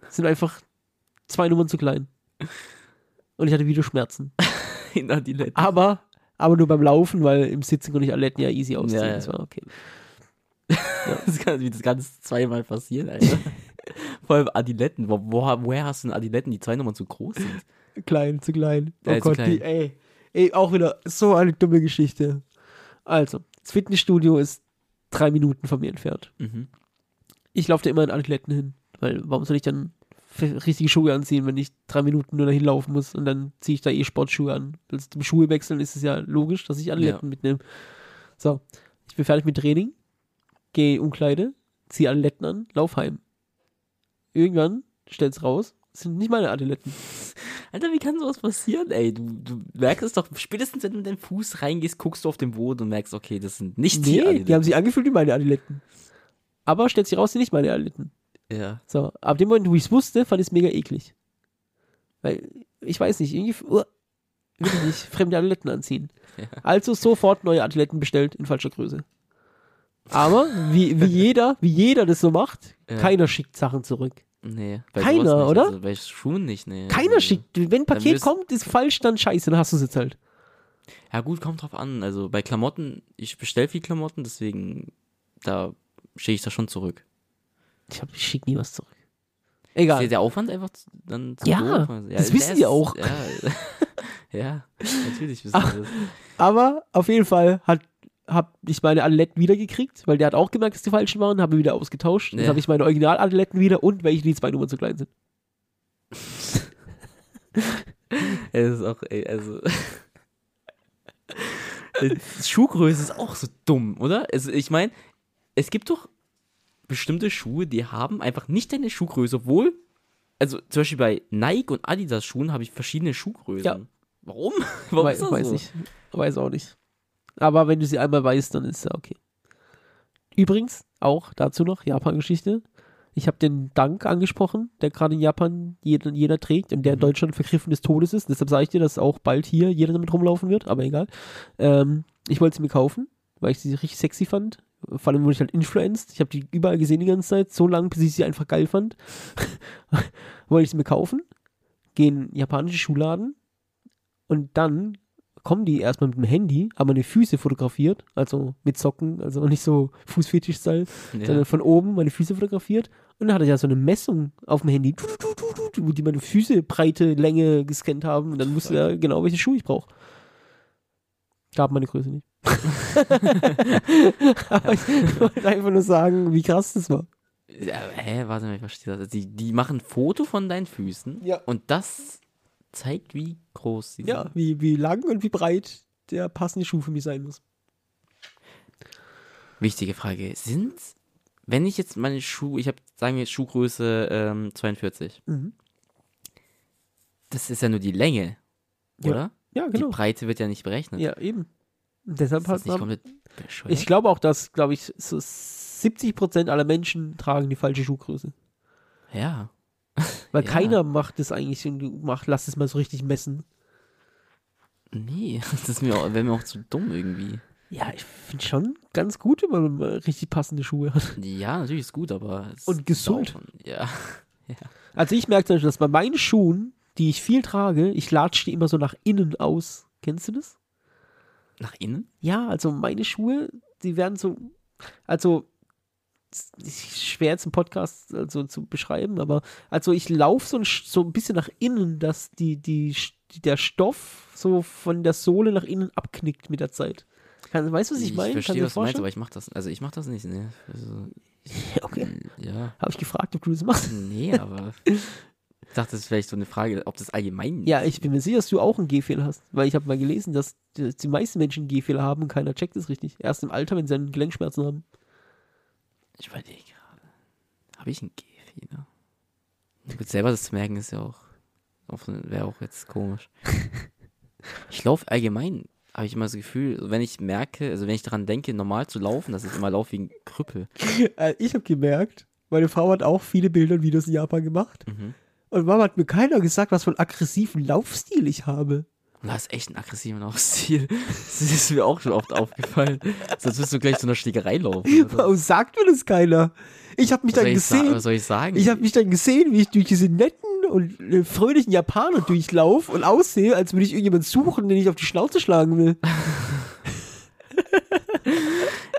Sind einfach zwei Nummern zu klein. Und ich hatte wieder Schmerzen. In Adiletten. Aber, aber nur beim Laufen, weil im Sitzen konnte ich Adiletten ja easy ausziehen. Ja, ja. Das war okay. Das kann, wie das Ganze zweimal passieren, Alter. Vor allem Adiletten. Wo, wo, woher hast du denn Adiletten, die zwei Nummern zu groß sind? Klein, zu klein. Oh Ja, zu Gott, klein. Die, ey. Ey, auch wieder so eine dumme Geschichte. Also, das Fitnessstudio ist drei Minuten von mir entfernt. Mhm. Ich laufe da immer in Adiletten hin, weil warum soll ich dann richtige Schuhe anziehen, wenn ich drei Minuten nur dahin laufen muss und dann ziehe ich da eh Sportschuhe an. Also zum Schuhe wechseln ist es ja logisch, dass ich Adiletten mitnehme. So, ich bin fertig mit Training, gehe Umkleide, ziehe Adiletten an, lauf heim. Irgendwann stellt's raus, sind nicht meine Adiletten. Alter, wie kann sowas passieren, ey? Du, du merkst es doch, spätestens wenn du mit deinem Fuß reingehst, guckst du auf den Boden und merkst, okay, das sind nicht die Nee, Adiletten. die haben sich angefühlt wie meine Adiletten. Aber stellt sich raus, sind nicht meine Adiletten. ja. So, ab dem Moment, wo ich es wusste, fand ich es mega eklig. Weil, ich weiß nicht, irgendwie uh, will ich nicht fremde Adiletten anziehen. Ja. Also sofort neue Adiletten bestellt in falscher Größe. Aber wie, wie jeder, wie jeder das so macht, Ja. keiner schickt Sachen zurück. Nee. Keiner, oder? Also bei Schuhen nicht, nee. Keiner also, schickt. Wenn ein Paket kommt, ist falsch, dann scheiße, dann hast du es jetzt halt. Ja, gut, kommt drauf an. Also bei Klamotten, ich bestell viel Klamotten, deswegen da schicke ich das schon zurück. Ich, ich schicke nie was zurück. Egal. der Aufwand einfach dann zu Ja? Also, das wissen die auch. Ja, ja natürlich wissen Ach. wir das. Aber auf jeden Fall hat habe ich meine Adiletten wiedergekriegt, weil der hat auch gemerkt, dass die falschen waren, habe wieder ausgetauscht. Jetzt Ja. habe ich meine Original-Adiletten wieder und welche, die zwei Nummern zu klein sind. Es ist auch, ey, also. Das Schuhgröße ist auch so dumm, oder? Also, ich meine, es gibt doch bestimmte Schuhe, die haben einfach nicht deine Schuhgröße, obwohl, also zum Beispiel bei Nike und Adidas Schuhen habe ich verschiedene Schuhgrößen. Ja. Warum? Warum weiß ist das weiß so? ich. Weiß auch nicht. Aber wenn du sie einmal weißt, dann ist ja okay. Übrigens, auch dazu noch Japan-Geschichte. Ich habe den Dank angesprochen, der gerade in Japan jeder, jeder trägt und der in Mhm. Deutschland vergriffen des Todes ist. Deshalb sage ich dir, dass auch bald hier jeder damit rumlaufen wird, aber egal. Ähm, ich wollte sie mir kaufen, weil ich sie richtig sexy fand. Vor allem wurde ich halt influenced. Ich habe die überall gesehen die ganze Zeit, so lange, bis ich sie einfach geil fand. wollte ich sie mir kaufen, gehe in einen japanischen Schuhladen und dann kommen die erstmal mit dem Handy, haben meine Füße fotografiert, also mit Socken, also nicht so Fußfetisch-Style, Ja. sondern von oben meine Füße fotografiert. Und dann hatte ich ja so eine Messung auf dem Handy, wo die meine Füße, Breite, Länge gescannt haben. Und dann wusste er genau, welche Schuhe ich brauche. Gab meine Größe nicht. Aber ich wollte einfach nur sagen, wie krass das war. Ja, hä, warte mal, ich verstehe das. Also die, die machen ein Foto von deinen Füßen Ja. und das zeigt, wie groß sie Ja, sind. wie, wie lang und wie breit der passende Schuh für mich sein muss. Wichtige Frage. Sind, wenn ich jetzt meine Schuhe, ich habe, sagen wir, Schuhgröße ähm, 42. Mhm. Das ist ja nur die Länge, Ja, oder? Ja, Die genau. Breite wird ja nicht berechnet. Ja, eben. Deshalb hat nicht man? Ich glaube auch, dass, glaube ich, so 70% aller Menschen tragen die falsche Schuhgröße. ja. Weil Ja. keiner macht das eigentlich und du mach, lass es mal so richtig messen. Nee, das wäre mir auch zu dumm irgendwie. Ja, ich finde schon ganz gut, wenn man richtig passende Schuhe hat. Ja, natürlich ist gut, aber. es Und gesund. auch- Ja. Also ich merke zum Beispiel, dass bei meinen Schuhen, die ich viel trage, ich latsche die immer so nach innen aus. Kennst du das? Nach innen? Ja, also meine Schuhe, die werden so, also schwer jetzt im Podcast also zu beschreiben, aber also ich laufe so ein, so ein bisschen nach innen, dass die, die, der Stoff so von der Sohle nach innen abknickt mit der Zeit. Kann, weißt du, was ich meine? verstehe, du dir was du meinst, aber ich mach das, also ich mach das nicht, ne? Also, Okay. Ja. Habe ich gefragt, ob du das machst? Nee, aber ich dachte, das ist vielleicht so eine Frage, ob das allgemein Ja, ich bin mir sicher, dass du auch einen Gehfehler hast. Weil ich habe mal gelesen, dass die, die meisten Menschen einen Gehfehler haben und keiner checkt es richtig. Erst im Alter, wenn sie einen Gelenkschmerzen haben. Ich überlege gerade. Habe ich einen Gehfehler? Gut, selber das zu merken ist ja auch. Wäre auch jetzt komisch. Ich laufe allgemein, habe ich immer das Gefühl, wenn ich merke, also wenn ich daran denke, normal zu laufen, dass ich immer laufe wie ein Krüppel. Äh, ich habe gemerkt, meine Frau hat auch viele Bilder und Videos in Japan gemacht. Mhm. Und Mama hat mir keiner gesagt, was für einen aggressiven Laufstil ich habe. Und da ist echt ein aggressiver Laufstil. Das ist mir auch schon oft aufgefallen. Sonst wirst du gleich zu einer Schlägerei laufen. Oder? Warum sagt mir das keiner? Ich habe mich Was dann gesehen. was soll ich sagen? Ich habe mich dann gesehen, wie ich durch diese netten und äh, fröhlichen Japaner durchlaufe und aussehe, als würde ich irgendjemanden suchen, den ich auf die Schnauze schlagen will.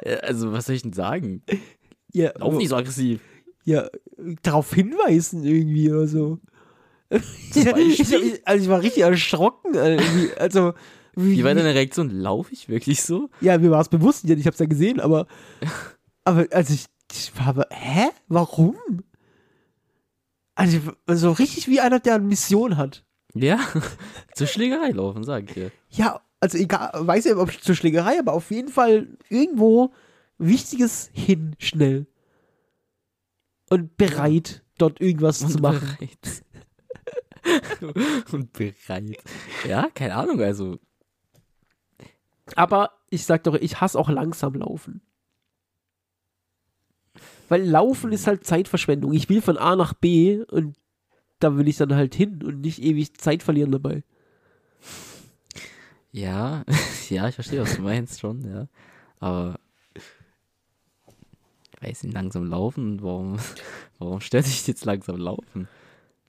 Äh, also, was soll ich denn sagen? Ja, Lauf nicht so aggressiv. ja darauf hinweisen irgendwie oder so. Ich, also ich war richtig erschrocken. äh. Also, wie, Wie war deine Reaktion? Laufe ich wirklich so? Ja, mir war es bewusst, ich habe es ja gesehen, aber, aber also ich, ich war aber, hä? Warum? Also, so richtig wie einer, der eine Mission hat. Ja. Zur Schlägerei laufen, sag ich dir. Ja, also egal, weiß ja, ob zur Schlägerei, aber auf jeden Fall irgendwo Wichtiges hin, schnell. Und bereit, dort irgendwas zu machen. bereit. Und bereit. Ja, keine Ahnung, also. Aber ich sag doch, ich hasse auch langsam laufen. Weil Laufen ist halt Zeitverschwendung. Ich will von A nach B und da will ich dann halt hin und nicht ewig Zeit verlieren dabei. Ja, ja, ich verstehe, was du meinst schon, ja. Aber. Ich weiß nicht, langsam laufen, warum, warum stört dich jetzt langsam laufen?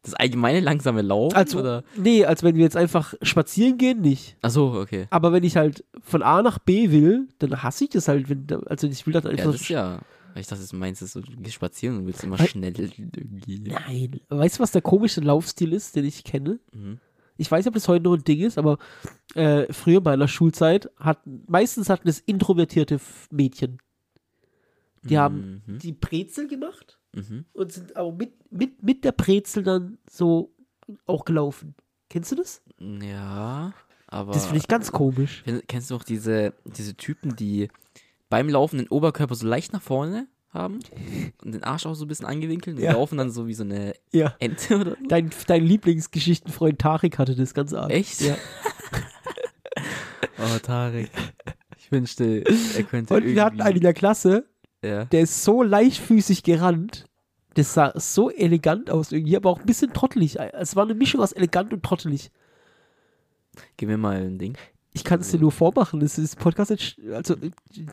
Das allgemeine langsame Laufen? Also, oder? nee, als wenn wir jetzt einfach spazieren gehen, nicht. Achso, okay. Aber wenn ich halt von A nach B will, dann hasse ich das halt. Wenn, also ich will das Ja, einfach. das ist ja. Ich dachte, du meinst, du gehst spazieren und willst immer Weil- schnell irgendwie. Nein. Weißt du, was der komische Laufstil ist, den ich kenne? Mhm. Ich weiß nicht, ob das heute noch ein Ding ist, aber äh, früher bei einer Schulzeit hatten, meistens hatten es introvertierte Mädchen. Die haben Mhm. die Brezel gemacht Mhm. und sind aber mit, mit, mit der Brezel dann so auch gelaufen. Kennst du das? Ja, aber. Das finde ich ganz komisch. Kenn- Kennst du auch diese, diese Typen, die beim Laufen den Oberkörper so leicht nach vorne haben und den Arsch auch so ein bisschen angewinkelt und Ja. laufen dann so wie so eine Ja. Ente oder so? Dein, dein Lieblingsgeschichtenfreund Tarek hatte das ganz arg. Echt? Ja. Oh, Tarek. Ich wünschte, er könnte Und wir hatten einen in der Klasse, Ja. der ist so leichtfüßig gerannt. Das sah so elegant aus irgendwie, aber auch ein bisschen trottelig. Es war eine Mischung aus elegant und trottelig. Gib mir mal ein Ding. Ich kann es dir nur vormachen. Das ist Podcast, also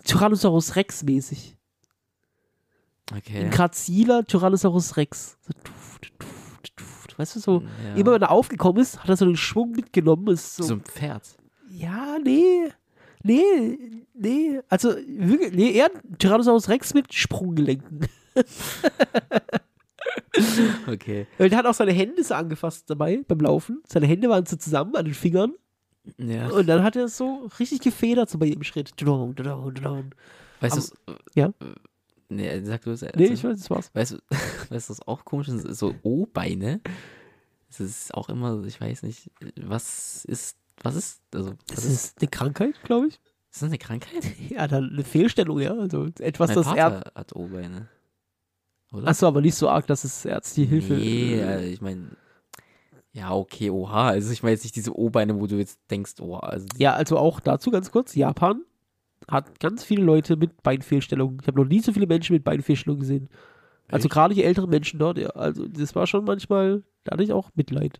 Tyrannosaurus Rex mäßig. Okay. Ein graziler Tyrannosaurus Rex. So, tuft, tuft, tuft. Weißt du, so, Ja. immer wenn er aufgekommen ist, hat er so den Schwung mitgenommen. Ist so, so ein Pferd. ja, nee, nee, nee. Also, wirklich, nee, eher ein Tyrannosaurus Rex mit Sprunggelenken. Okay. Weil der hat auch seine Hände so angefasst dabei beim Laufen. Seine Hände waren so zusammen an den Fingern. Ja. Und dann hat er so richtig gefedert so bei jedem Schritt. Weißt du, ja? Nee, sag du es. Nee, ich weiß, das war's. Weißt du, weißt du, was auch komisch ist? So O-Beine. Das ist auch immer, ich weiß nicht, was ist, was ist, also, was Das ist, eine Krankheit, glaube ich. ist das eine Krankheit? Ja, dann eine Fehlstellung, ja. Also etwas, mein das er. Vater hat O-Beine. Oder? Achso, aber nicht so arg, dass es ärztliche Hilfe. Nee, also ich meine, ja, okay, oha. Also ich meine jetzt nicht diese O-Beine, wo du jetzt denkst, oha, also Ja, also auch dazu ganz kurz: Japan hat ganz viele Leute mit Beinfehlstellungen. Ich habe noch nie so viele Menschen mit Beinfehlstellungen gesehen. Also gerade die älteren Menschen dort, ja. Also das war schon manchmal, da hatte ich auch Mitleid.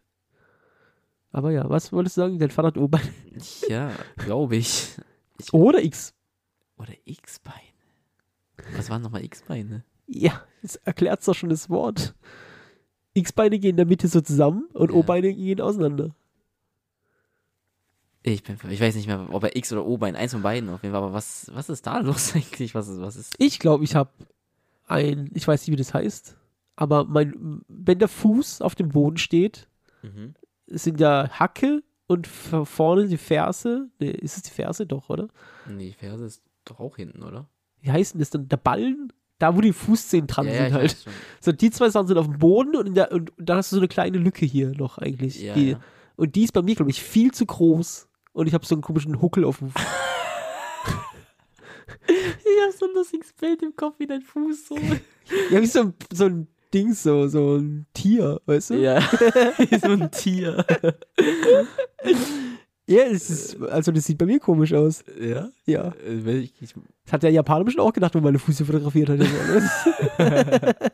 Aber ja, was wolltest du sagen? Dein Vater hat O-Beine. ja, glaube ich. ich. Oder X. Oder X-Beine. Was waren nochmal X-Beine? Ja, das erklärt doch schon das Wort. X-Beine gehen in der Mitte so zusammen und Ja. O-Beine gehen auseinander. Ich, bin, ich weiß nicht mehr, ob er X oder O-Bein, eins von beiden auf jeden Fall, aber was, was ist da los eigentlich? Was ist, was ist? Ich glaube, ich habe ein, ich weiß nicht, wie das heißt, aber mein, wenn der Fuß auf dem Boden steht, Mhm. Sind ja Hacke und vorne die Ferse. Ne, ist es die Ferse doch, oder? Nee, die Ferse ist doch auch hinten, oder? Wie heißt denn das dann? Der Ballen? Da, wo die Fußzehen dran Ja, sind halt. So, die zwei Sachen sind auf dem Boden und, der, und, und da hast du so eine kleine Lücke hier noch eigentlich. Ja, die. Und die ist bei mir, glaube ich, viel zu groß. Und ich habe so einen komischen Huckel auf dem Fuß. Ich hab so ein lustiges Bild im Kopf wie dein Fuß so. ja, wie so ein, so ein Ding, so, so ein Tier, weißt du? Ja, so ein Tier. Ja, das ist, also das sieht bei mir komisch aus. Ja? Ja. Äh, ich, ich, Das hat der Japaner bestimmt auch gedacht, wenn meine Füße fotografiert hat.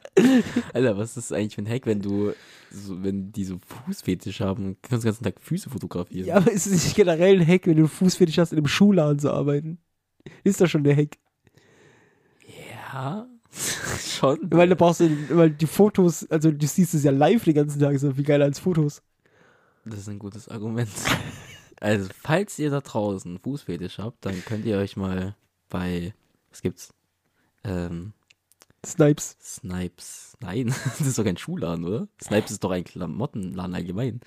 Alter, was ist eigentlich für ein Hack, wenn du, so, wenn die so Fußfetisch haben kannst den ganzen Tag Füße fotografieren? ja, aber ist es nicht generell ein Hack, wenn du einen Fußfetisch hast, in einem Schuhladen zu arbeiten? Ist das schon der Hack? Ja, schon. Weil da brauchst du, weil die Fotos, also du siehst es ja live den ganzen Tag, so viel geiler als Fotos. Das ist ein gutes Argument. Also, falls ihr da draußen Fußfetisch habt, dann könnt ihr euch mal bei, was gibt's? Ähm, Snipes. Snipes. Nein, das ist doch kein Schuhladen, oder? Snipes ist doch ein Klamottenladen allgemein.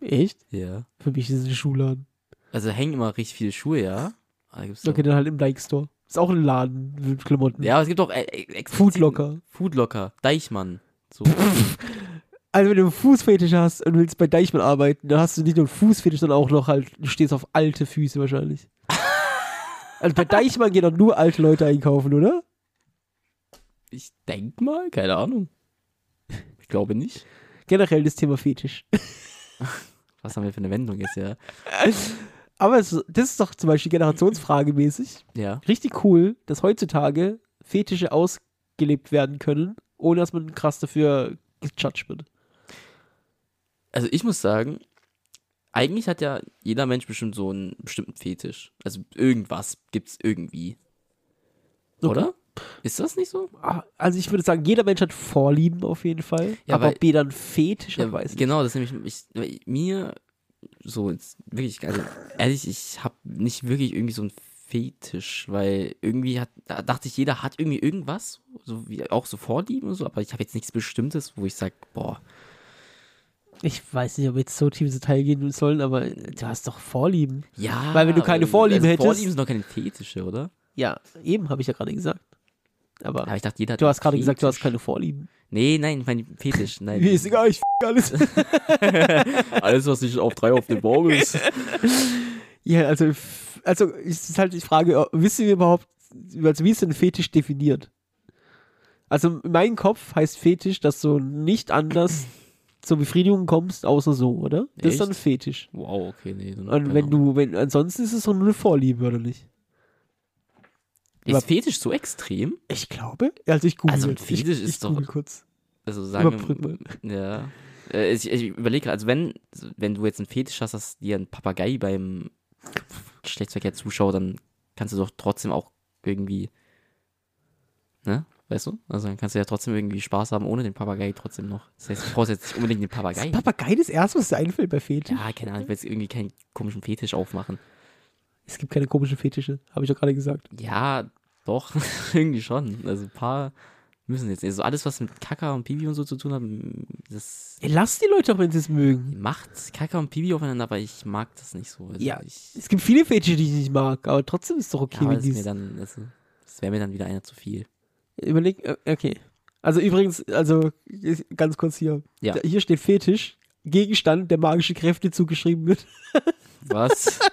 Echt? Ja. Für mich ist es ein Schuhladen. Also hängen immer richtig viele Schuhe, ja. Doch, Okay, dann halt im Nike Store. Ist auch ein Laden mit Klamotten. Ja, aber es gibt doch äh, Foodlocker. Foodlocker, Deichmann. So. Also wenn du einen Fußfetisch hast und willst bei Deichmann arbeiten, dann hast du nicht nur einen Fußfetisch, sondern auch noch halt, du stehst auf alte Füße wahrscheinlich. also bei Deichmann gehen doch nur alte Leute einkaufen, oder? ich denk mal, keine Ahnung. Ich glaube nicht. Generell das Thema Fetisch. Was haben wir für eine Wendung jetzt, ja? Aber es, das ist doch zum Beispiel generationsfragemäßig Ja. richtig cool, dass heutzutage Fetische ausgelebt werden können, ohne dass man krass dafür gejudged wird. Also ich muss sagen, eigentlich hat ja jeder Mensch bestimmt so einen bestimmten Fetisch. Also irgendwas gibt's irgendwie. Okay. Oder? Ist das nicht so? Ah, Also ich würde sagen, jeder Mensch hat Vorlieben auf jeden Fall. Ja, aber weil- ob jeder ein Fetisch hat, weiß ich genau, das ist nämlich ich, mir so jetzt wirklich, also ehrlich, ich habe nicht wirklich irgendwie so einen Fetisch, weil irgendwie hat, da dachte ich, jeder hat irgendwie irgendwas, so wie auch so Vorlieben und so, aber ich habe jetzt nichts Bestimmtes, wo ich sage, boah, Ich weiß nicht, ob wir jetzt so tief ins Detail gehen sollen, aber du hast doch Vorlieben. ja. Weil wenn du keine aber- Vorlieben also hättest- Vorlieben sind doch keine Fetische, oder? Ja, eben habe ich ja gerade gesagt. Aber Aber ich dachte, jeder du hast gerade gesagt, du hast keine Vorlieben. Nee, nein, ich meine Fetisch, nein. Mir ist egal, ich f alles. Alles, was nicht auf drei auf dem Baum ist. ja, also, also es ist halt die Frage, wissen wir überhaupt, also wie ist denn Fetisch definiert? Also in meinem Kopf heißt Fetisch, dass du nicht anders zur Befriedigung kommst, außer so, oder? Das ist dann ein Echt? Fetisch. Wow, okay, nee. dann- Und wenn keine du, wenn, ansonsten ist es nur eine Vorliebe, oder nicht? Ist Fetisch so extrem? Ich glaube. Also ich google. Also ein ich, Fetisch ich ist doch- google kurz. Also sagen Überbrück mal. wir, ja. Äh, Ich, ich überlege, also wenn, wenn du jetzt einen Fetisch hast, dass dir ein Papagei beim Geschlechtsverkehr zuschaut, dann kannst du doch trotzdem auch irgendwie, ne? Weißt du? Also dann kannst du ja trotzdem irgendwie Spaß haben ohne den Papagei trotzdem noch. Das heißt, du brauchst jetzt nicht unbedingt den Papagei. Papagei das erste, was dir einfällt bei Fetisch? Ja, keine Ahnung, ich will jetzt irgendwie keinen komischen Fetisch aufmachen. Es gibt keine komischen Fetische, habe ich doch gerade gesagt. Ja, doch, irgendwie schon. Also ein paar müssen jetzt. Also alles, was mit Kaka und Pipi und so zu tun hat, das Ey, lass die Leute doch, wenn sie es mögen. macht Kaka und Pipi aufeinander, aber ich mag das nicht so. Also Ja, ich, Es gibt viele Fetische, die ich nicht mag, aber trotzdem ist es doch ja, okay, aber wenn das, die ist mir dann, also, das wäre mir dann wieder einer zu viel. Überleg, äh, okay. Also übrigens, also ganz kurz hier. Ja. Hier steht Fetisch, Gegenstand, der magische Kräfte zugeschrieben wird. Was?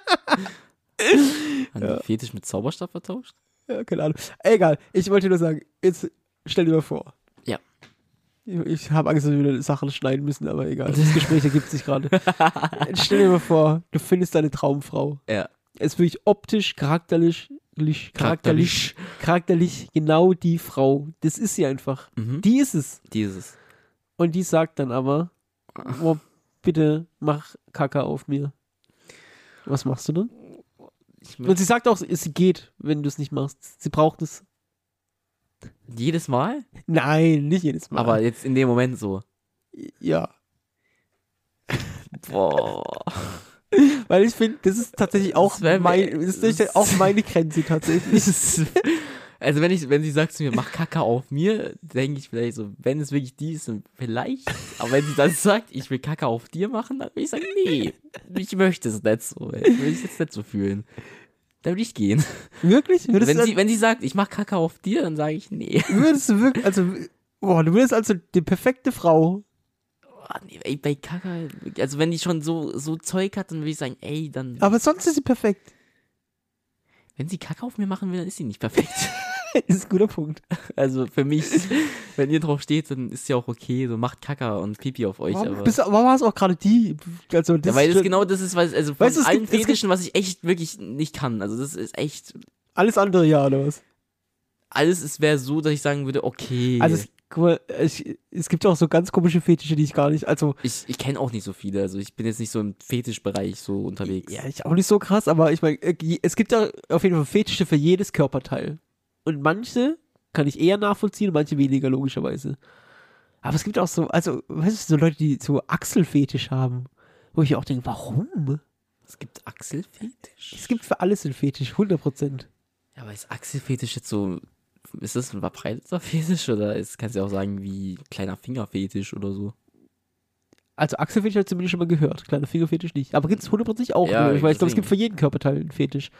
Haben die Fetisch mit Zauberstab vertauscht? Ja, keine Ahnung. Egal, ich wollte nur sagen, jetzt stell dir mal vor. Ja. Ich, ich habe Angst, dass wir wieder Sachen schneiden müssen, aber egal. Das Gespräch ergibt sich gerade. Stell dir mal vor, du findest deine Traumfrau. Ja. Es ist wirklich optisch, charakterlich, lich- charakterlich, charakterlich genau die Frau. Das ist sie einfach. Mhm. Die ist es. Dieses. Und die sagt dann aber, oh, bitte mach Kacke auf mir. Was machst du dann? Und sie sagt auch, sie geht, wenn du es nicht machst. Sie braucht es. jedes Mal? Nein, nicht jedes Mal. Aber jetzt in dem Moment so. ja. Boah. Weil ich finde, das ist tatsächlich auch, Das mein, das ist tatsächlich auch meine Grenze tatsächlich. Also wenn ich, wenn sie sagt zu mir, mach Kacke auf mir, denke ich vielleicht so, wenn es wirklich die ist, dann vielleicht. Aber wenn sie dann sagt, ich will Kacke auf dir machen, dann will ich sagen, nee, ich möchte es nicht so. ey. Ich will es jetzt nicht so fühlen. dann würde ich gehen. Wirklich? Würdest, Wenn du, sie, wenn sie sagt, ich mach Kacke auf dir, dann sage ich, nee. würdest du wirklich, also, boah, du würdest also die perfekte Frau. Oh, nee ey, bei Kacke, also wenn die schon so, so Zeug hat, dann würde ich sagen, ey, dann, Aber sonst ist sie perfekt. wenn sie Kacke auf mir machen will, dann ist sie nicht perfekt. Das ist ein guter Punkt. Also für mich, wenn ihr drauf steht, dann ist ja auch okay, so macht Kacke und Pipi auf euch. Warum, aber bist, warum war es auch gerade die? Also, das ja, weil das genau das ist, was, also von Weißt allen gibt- Fetischen, was ich echt wirklich nicht kann. Also das ist echt, alles andere ja, oder was? alles es wäre so, dass ich sagen würde, okay. Also, es, guck mal, es, es gibt auch so ganz komische Fetische, die ich gar nicht, also, ich ich kenne auch nicht so viele, also ich bin jetzt nicht so im Fetischbereich so unterwegs. ja, ich auch nicht so krass, aber ich meine, es gibt ja auf jeden Fall Fetische für jedes Körperteil. Und manche kann ich eher nachvollziehen manche weniger, logischerweise. Aber es gibt auch so, also, weißt du, so Leute, die so Achselfetisch haben, wo ich auch denke, warum? Es gibt Achselfetisch. Es gibt für alles einen Fetisch, 100%. Ja, aber ist Achselfetisch jetzt so, ist das ein verbreiteter Fetisch oder ist, kannst du ja auch sagen wie kleiner Fingerfetisch oder so? Also Achselfetisch habe ich zumindest schon mal gehört, kleiner Fingerfetisch nicht. Aber gibt es 100% auch, Ja, ich, weil ich glaube, es gibt für jeden Körperteil einen Fetisch.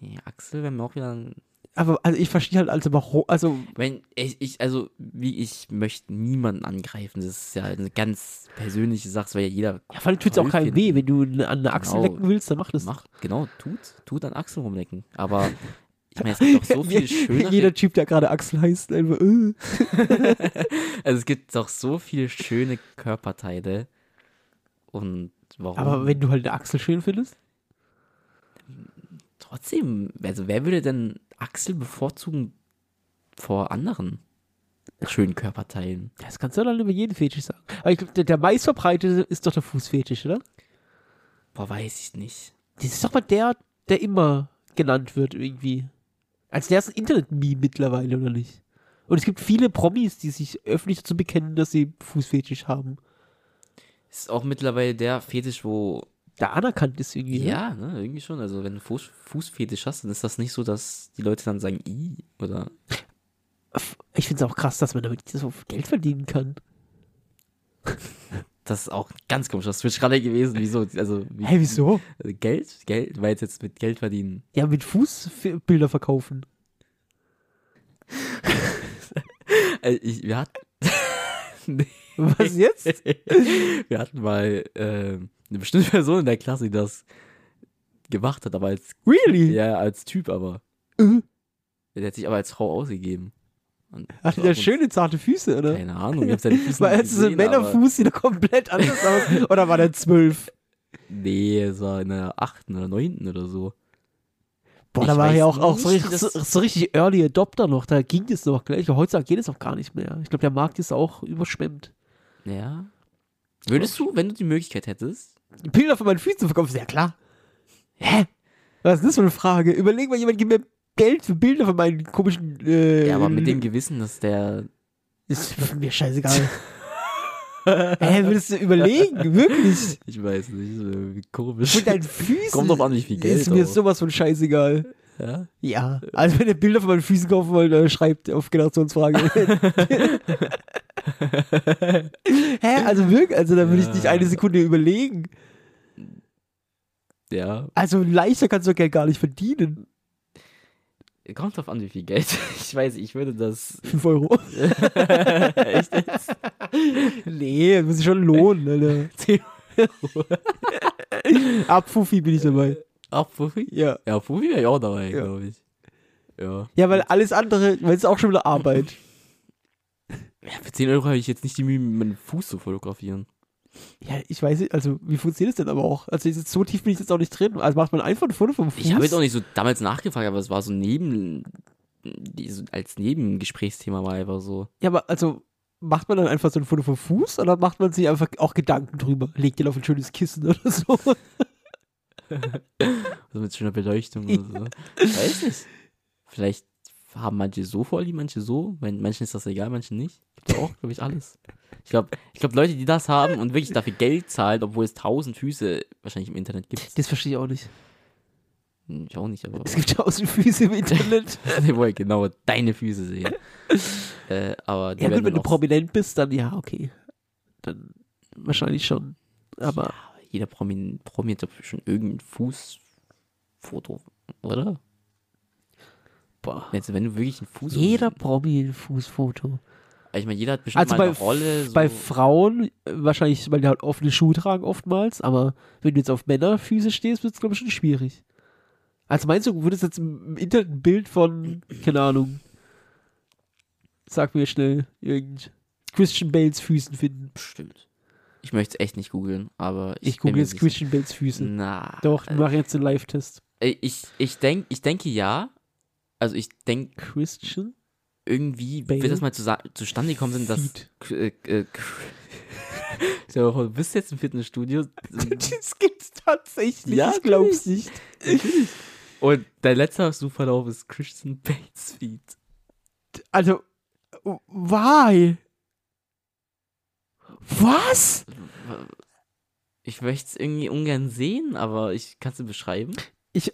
Nee, Achsel wäre mir auch wieder ein Aber also ich verstehe halt also warum, also Wenn ich, ich, also, wie ich möchte niemanden angreifen. Das ist ja eine ganz persönliche Sache, das weil ja jeder ja, vor allem tut es auch keinem weh, wenn du an eine Achsel Genau. lecken willst, dann mach das. macht. Genau, tut, tut an Achseln rumlecken. Aber ich meine, es gibt doch so viel schönere. Jeder Typ, der gerade Achsel heißt, einfach, äh. also es gibt doch so viele schöne Körperteile. Und warum? Aber wenn du halt eine Achsel schön findest, trotzdem, also wer würde denn Achsel bevorzugen vor anderen schönen Körperteilen? das kannst du dann über jeden Fetisch sagen. Aber ich glaube, der, der meistverbreitete ist doch der Fußfetisch, oder? Boah, weiß ich nicht. Das ist doch mal der, der immer genannt wird irgendwie. Als der ist ein Internet-Meme mittlerweile, oder nicht? Und es gibt viele Promis, die sich öffentlich dazu bekennen, dass sie Fußfetisch haben. Ist auch mittlerweile der Fetisch, wo Der anerkannt ist irgendwie. ne? Ja, ne, irgendwie schon. Also wenn du Fuß, Fußfetisch hast, dann ist das nicht so, dass die Leute dann sagen, i oder Ich finde es auch krass, dass man damit so Geld verdienen kann. das ist auch ganz komisch. Das Switch gerade gewesen. Wieso? Also wie, Hä, wieso? Geld, Geld, weil jetzt mit Geld verdienen. Ja, mit Fußbilder verkaufen. Also ich, wir hatten, nee, Was jetzt? wir hatten mal ähm, eine bestimmte Person in der Klasse, die das gemacht hat, aber als Really? ja als Typ, aber Äh. der hat sich aber als Frau ausgegeben. Und Hatte der schöne zarte Füße, oder? Keine Ahnung, ich hab seine Füße Weil jetzt ist ein Männerfuß sieht er komplett anders aus. Oder war der zwölf? Nee, es war in der achten oder neunten oder so. Boah, Ich da war ja auch, auch so, richtig, so, so richtig Early Adopter noch. Da ging das noch gleich. Heutzutage geht es auch gar nicht mehr. Ich glaube, der Markt ist auch überschwemmt. Ja. Würdest du, wenn du die Möglichkeit hättest, Bilder von meinen Füßen verkaufen, ja klar. Hä? Was ist das für eine Frage? Überleg mal, jemand gibt mir Geld für Bilder von meinen komischen. Äh, ja, aber mit dem Gewissen, dass der. Ist mir scheißegal. Hä, würdest du überlegen? Wirklich? Ich weiß nicht, komisch. Mit deinen Füßen? Kommt drauf an, wie viel Geld. Ist mir auch. sowas von scheißegal. ja? Ja, also wenn ihr Bilder von meinen Füßen kaufen wollt, dann schreibt auf Generationsfrage. Hä, also wirklich, also da würde ich nicht Ja. eine Sekunde überlegen. ja. Also leichter kannst du Geld gar nicht verdienen. Kommt drauf an, wie viel Geld. Ich weiß, ich würde das. 5 Euro. Echt jetzt? nee, muss sich schon lohnen, Alter. 10 Ab Fuffi bin ich dabei. Ach, Fuffi? Ja. Ja, Fuffi wäre ich auch dabei, Ja. glaube ich. Ja. Ja, weil alles andere, weil es ist auch schon wieder Arbeit. Ja. Für 10 Euro habe ich jetzt nicht die Mühe, meinen Fuß zu fotografieren. Ja, ich weiß nicht, also wie funktioniert das denn aber auch? Also so tief bin ich jetzt auch nicht drin. Also macht man einfach ein Foto vom Fuß. Ich habe jetzt auch nicht so damals nachgefragt, aber es war so neben. Als Nebengesprächsthema war einfach so. Ja, aber also macht man dann einfach so ein Foto vom Fuß oder macht man sich einfach auch Gedanken drüber? Legt ihr auf ein schönes Kissen oder so? So mit schöner Beleuchtung oder so. Ich weiß nicht. Vielleicht haben manche so Vorlieben, manche so. Manchen ist das egal, manchen nicht. Gibt ja auch, glaube ich, alles. Ich glaube, ich glaub, Leute, die das haben und wirklich dafür Geld zahlen, obwohl es tausend Füße wahrscheinlich im Internet gibt. Das verstehe ich auch nicht. Hm, Ich auch nicht, aber Es gibt tausend Füße im Internet. die wollen genau deine Füße sehen. äh, aber ja gut, wenn du prominent bist, dann ja, okay. Dann wahrscheinlich schon. Aber jeder Promi, Promi hat schon irgendein Fußfoto Oder? Boah. Jetzt, wenn du wirklich ein Fuß. Jeder Promi ein Fußfoto. Ich meine, jeder hat bestimmt Also mal bei, eine Rolle. So. bei Frauen äh, wahrscheinlich, weil die halt offene Schuhe tragen oftmals, aber wenn du jetzt auf Männerfüße stehst, wird es, glaube ich, schon schwierig. Also meinst du, du würdest jetzt im Internet ein Bild von, keine Ahnung, sag mir schnell, irgend Christian Bales Füßen finden? Bestimmt. Ich möchte es echt nicht googeln, aber ich, Ich mir jetzt. Christian Bales Füße. Na. Doch, wir machen jetzt einen Live-Test. Äh, Ich, ich, denk, ich denke ja. Also ich denke, Christian irgendwie Bale? wird das mal zu, zustande gekommen sind, dass. Äh, äh, vor, du bist jetzt im Fitnessstudio Das gibt's tatsächlich. Ja, ich glaub's nicht. und dein letzter Suchverlauf ist Christian Bates Feed. Also, why? Was? Ich möchte es irgendwie ungern sehen, aber ich kann es dir beschreiben. Ich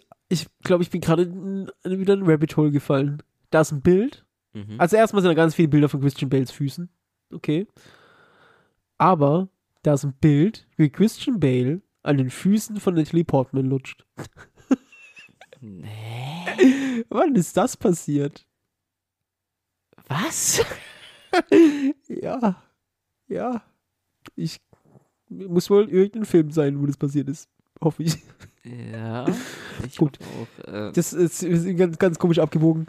glaube, ich bin gerade wieder in ein Rabbit Hole gefallen. Da ist ein Bild. Mhm. Also erstmal sind da ganz viele Bilder von Christian Bales Füßen. Okay. Aber da ist ein Bild, wie Christian Bale an den Füßen von Natalie Portman lutscht. nee. Wann ist das passiert? Was? Ja. Ja. Ich muss wohl irgendein Film sein, wo das passiert ist. Hoffe ich. Ja. Ich Gut. Auch, äh, Das ist, ist ganz, ganz komisch abgewogen.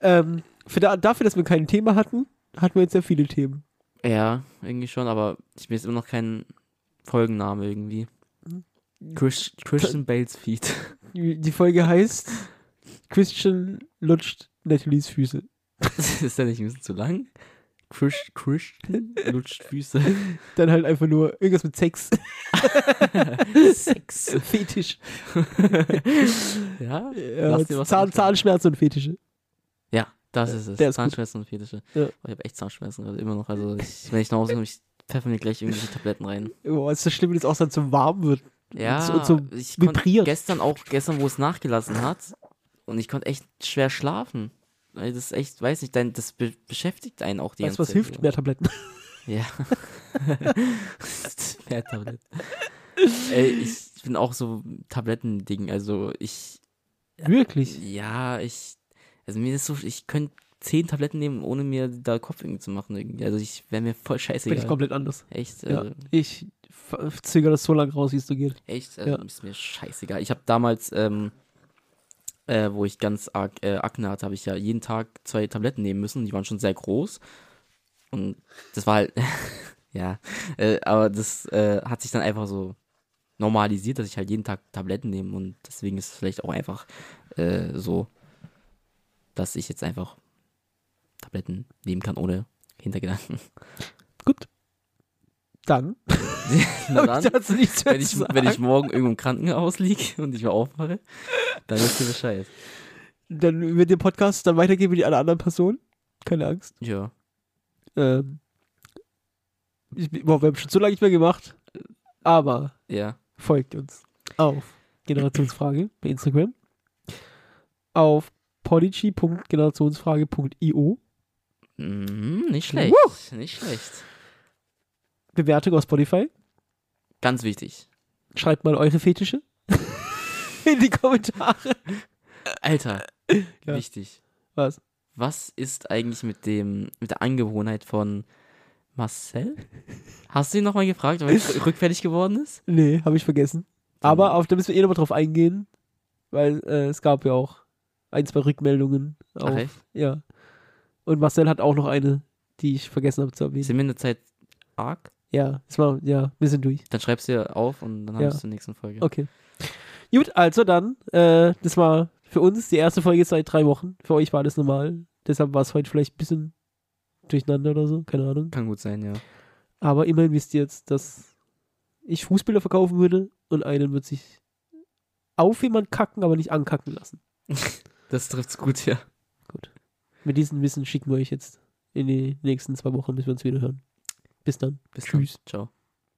Ähm, für da, dafür, dass wir kein Thema hatten, hatten wir jetzt sehr viele Themen. ja, irgendwie schon, aber ich mir ist immer noch kein Folgenname irgendwie. Chris, Christian Bales Feed. Die die Folge heißt Christian lutscht Natalies Füße. ist der nicht ein bisschen zu lang? Chris, Christian lutscht Füße. Dann halt einfach nur irgendwas mit Sex. Sex. Fetisch. ja? Ja, Zahn. Zahnschmerzen und Fetische. Ja, das ist es. Der ist. Zahnschmerzen und Fetische. Ja. Oh, ich habe echt Zahnschmerzen gerade immer noch. Also ich, wenn ich nach Hause komme, ich pfeffer mir gleich irgendwelche Tabletten rein. Boah, ist das schlimm, wenn es auch dann so warm wird. Ja, Und so ich konnte vibriert. gestern auch, gestern, wo es nachgelassen hat, und ich konnte echt schwer schlafen. Weil das ist echt, weiß nicht, dein, das be beschäftigt einen auch die Weißt ganze was Zeit. hilft? Mehr Tabletten. Ja. Mehr Tabletten. Ey, ich bin auch so Tabletten-Ding. Also ich, Wirklich? ja, ich, also mir ist so, ich könnte zehn Tabletten nehmen, ohne mir da Kopf irgendwie zu machen irgendwie. Also ich wäre mir voll Bin ich komplett anders. Echt, Ja. äh, Ich zögere das so lange raus, wie es so geht. echt, also Ja. ist mir scheißegal. Ich habe damals, ähm, äh, wo ich ganz arg äh, Akne hatte, habe ich ja jeden Tag zwei Tabletten nehmen müssen. Die waren schon sehr groß. Und das war halt, ja, äh, aber das äh, hat sich dann einfach so normalisiert, dass ich halt jeden Tag Tabletten nehme. Und deswegen ist es vielleicht auch einfach äh, so, dass ich jetzt einfach Tabletten nehmen kann ohne Hintergedanken. Gut. Dann. Na ich dann, mehr wenn ich, wenn ich morgen irgendwo im Krankenhaus liege und ich mal aufmache, dann wisst ihr Bescheid. Dann wird der Podcast dann weitergehen wie die alle anderen Personen. Keine Angst. Ja. Ähm, ich, boah, wir haben schon so lange nicht mehr gemacht. Aber Ja. folgt uns auf Generationsfrage bei Instagram. Auf podigy.generationsfrage.io. Mhm, nicht schlecht. Nicht schlecht. Bewertung auf Spotify. Ganz wichtig. Schreibt mal eure Fetische in die Kommentare. Alter, Ja. wichtig. Was? Was ist eigentlich mit dem, mit der Angewohnheit von Marcel? Hast du ihn nochmal gefragt, weil er rückfällig geworden ist? Nee, habe ich vergessen. Aber auf da müssen wir eh nochmal drauf eingehen, weil äh, es gab ja auch ein, zwei Rückmeldungen. Auf, Ach echt? Ja. Und Marcel hat auch noch eine, die ich vergessen habe zu erwähnen. Sind wir in der Zeit arg? Ja, es war, ja, wir sind durch. Dann schreibst du dir auf und dann haben Ja. wir es zur nächsten Folge. Okay. Gut, also dann, äh, das war für uns die erste Folge seit drei Wochen. Für euch war das normal. Deshalb war es heute vielleicht ein bisschen durcheinander oder so, keine Ahnung. Kann gut sein, ja. Aber immerhin wisst ihr jetzt, dass ich Fußbilder verkaufen würde und einen wird sich auf jemand kacken, aber nicht ankacken lassen. Das trifft's gut, ja. Gut. Mit diesem Wissen schicken wir euch jetzt in die nächsten zwei Wochen, bis wir uns wieder hören. Bis dann. Bis Tschüss. Dann. Ciao.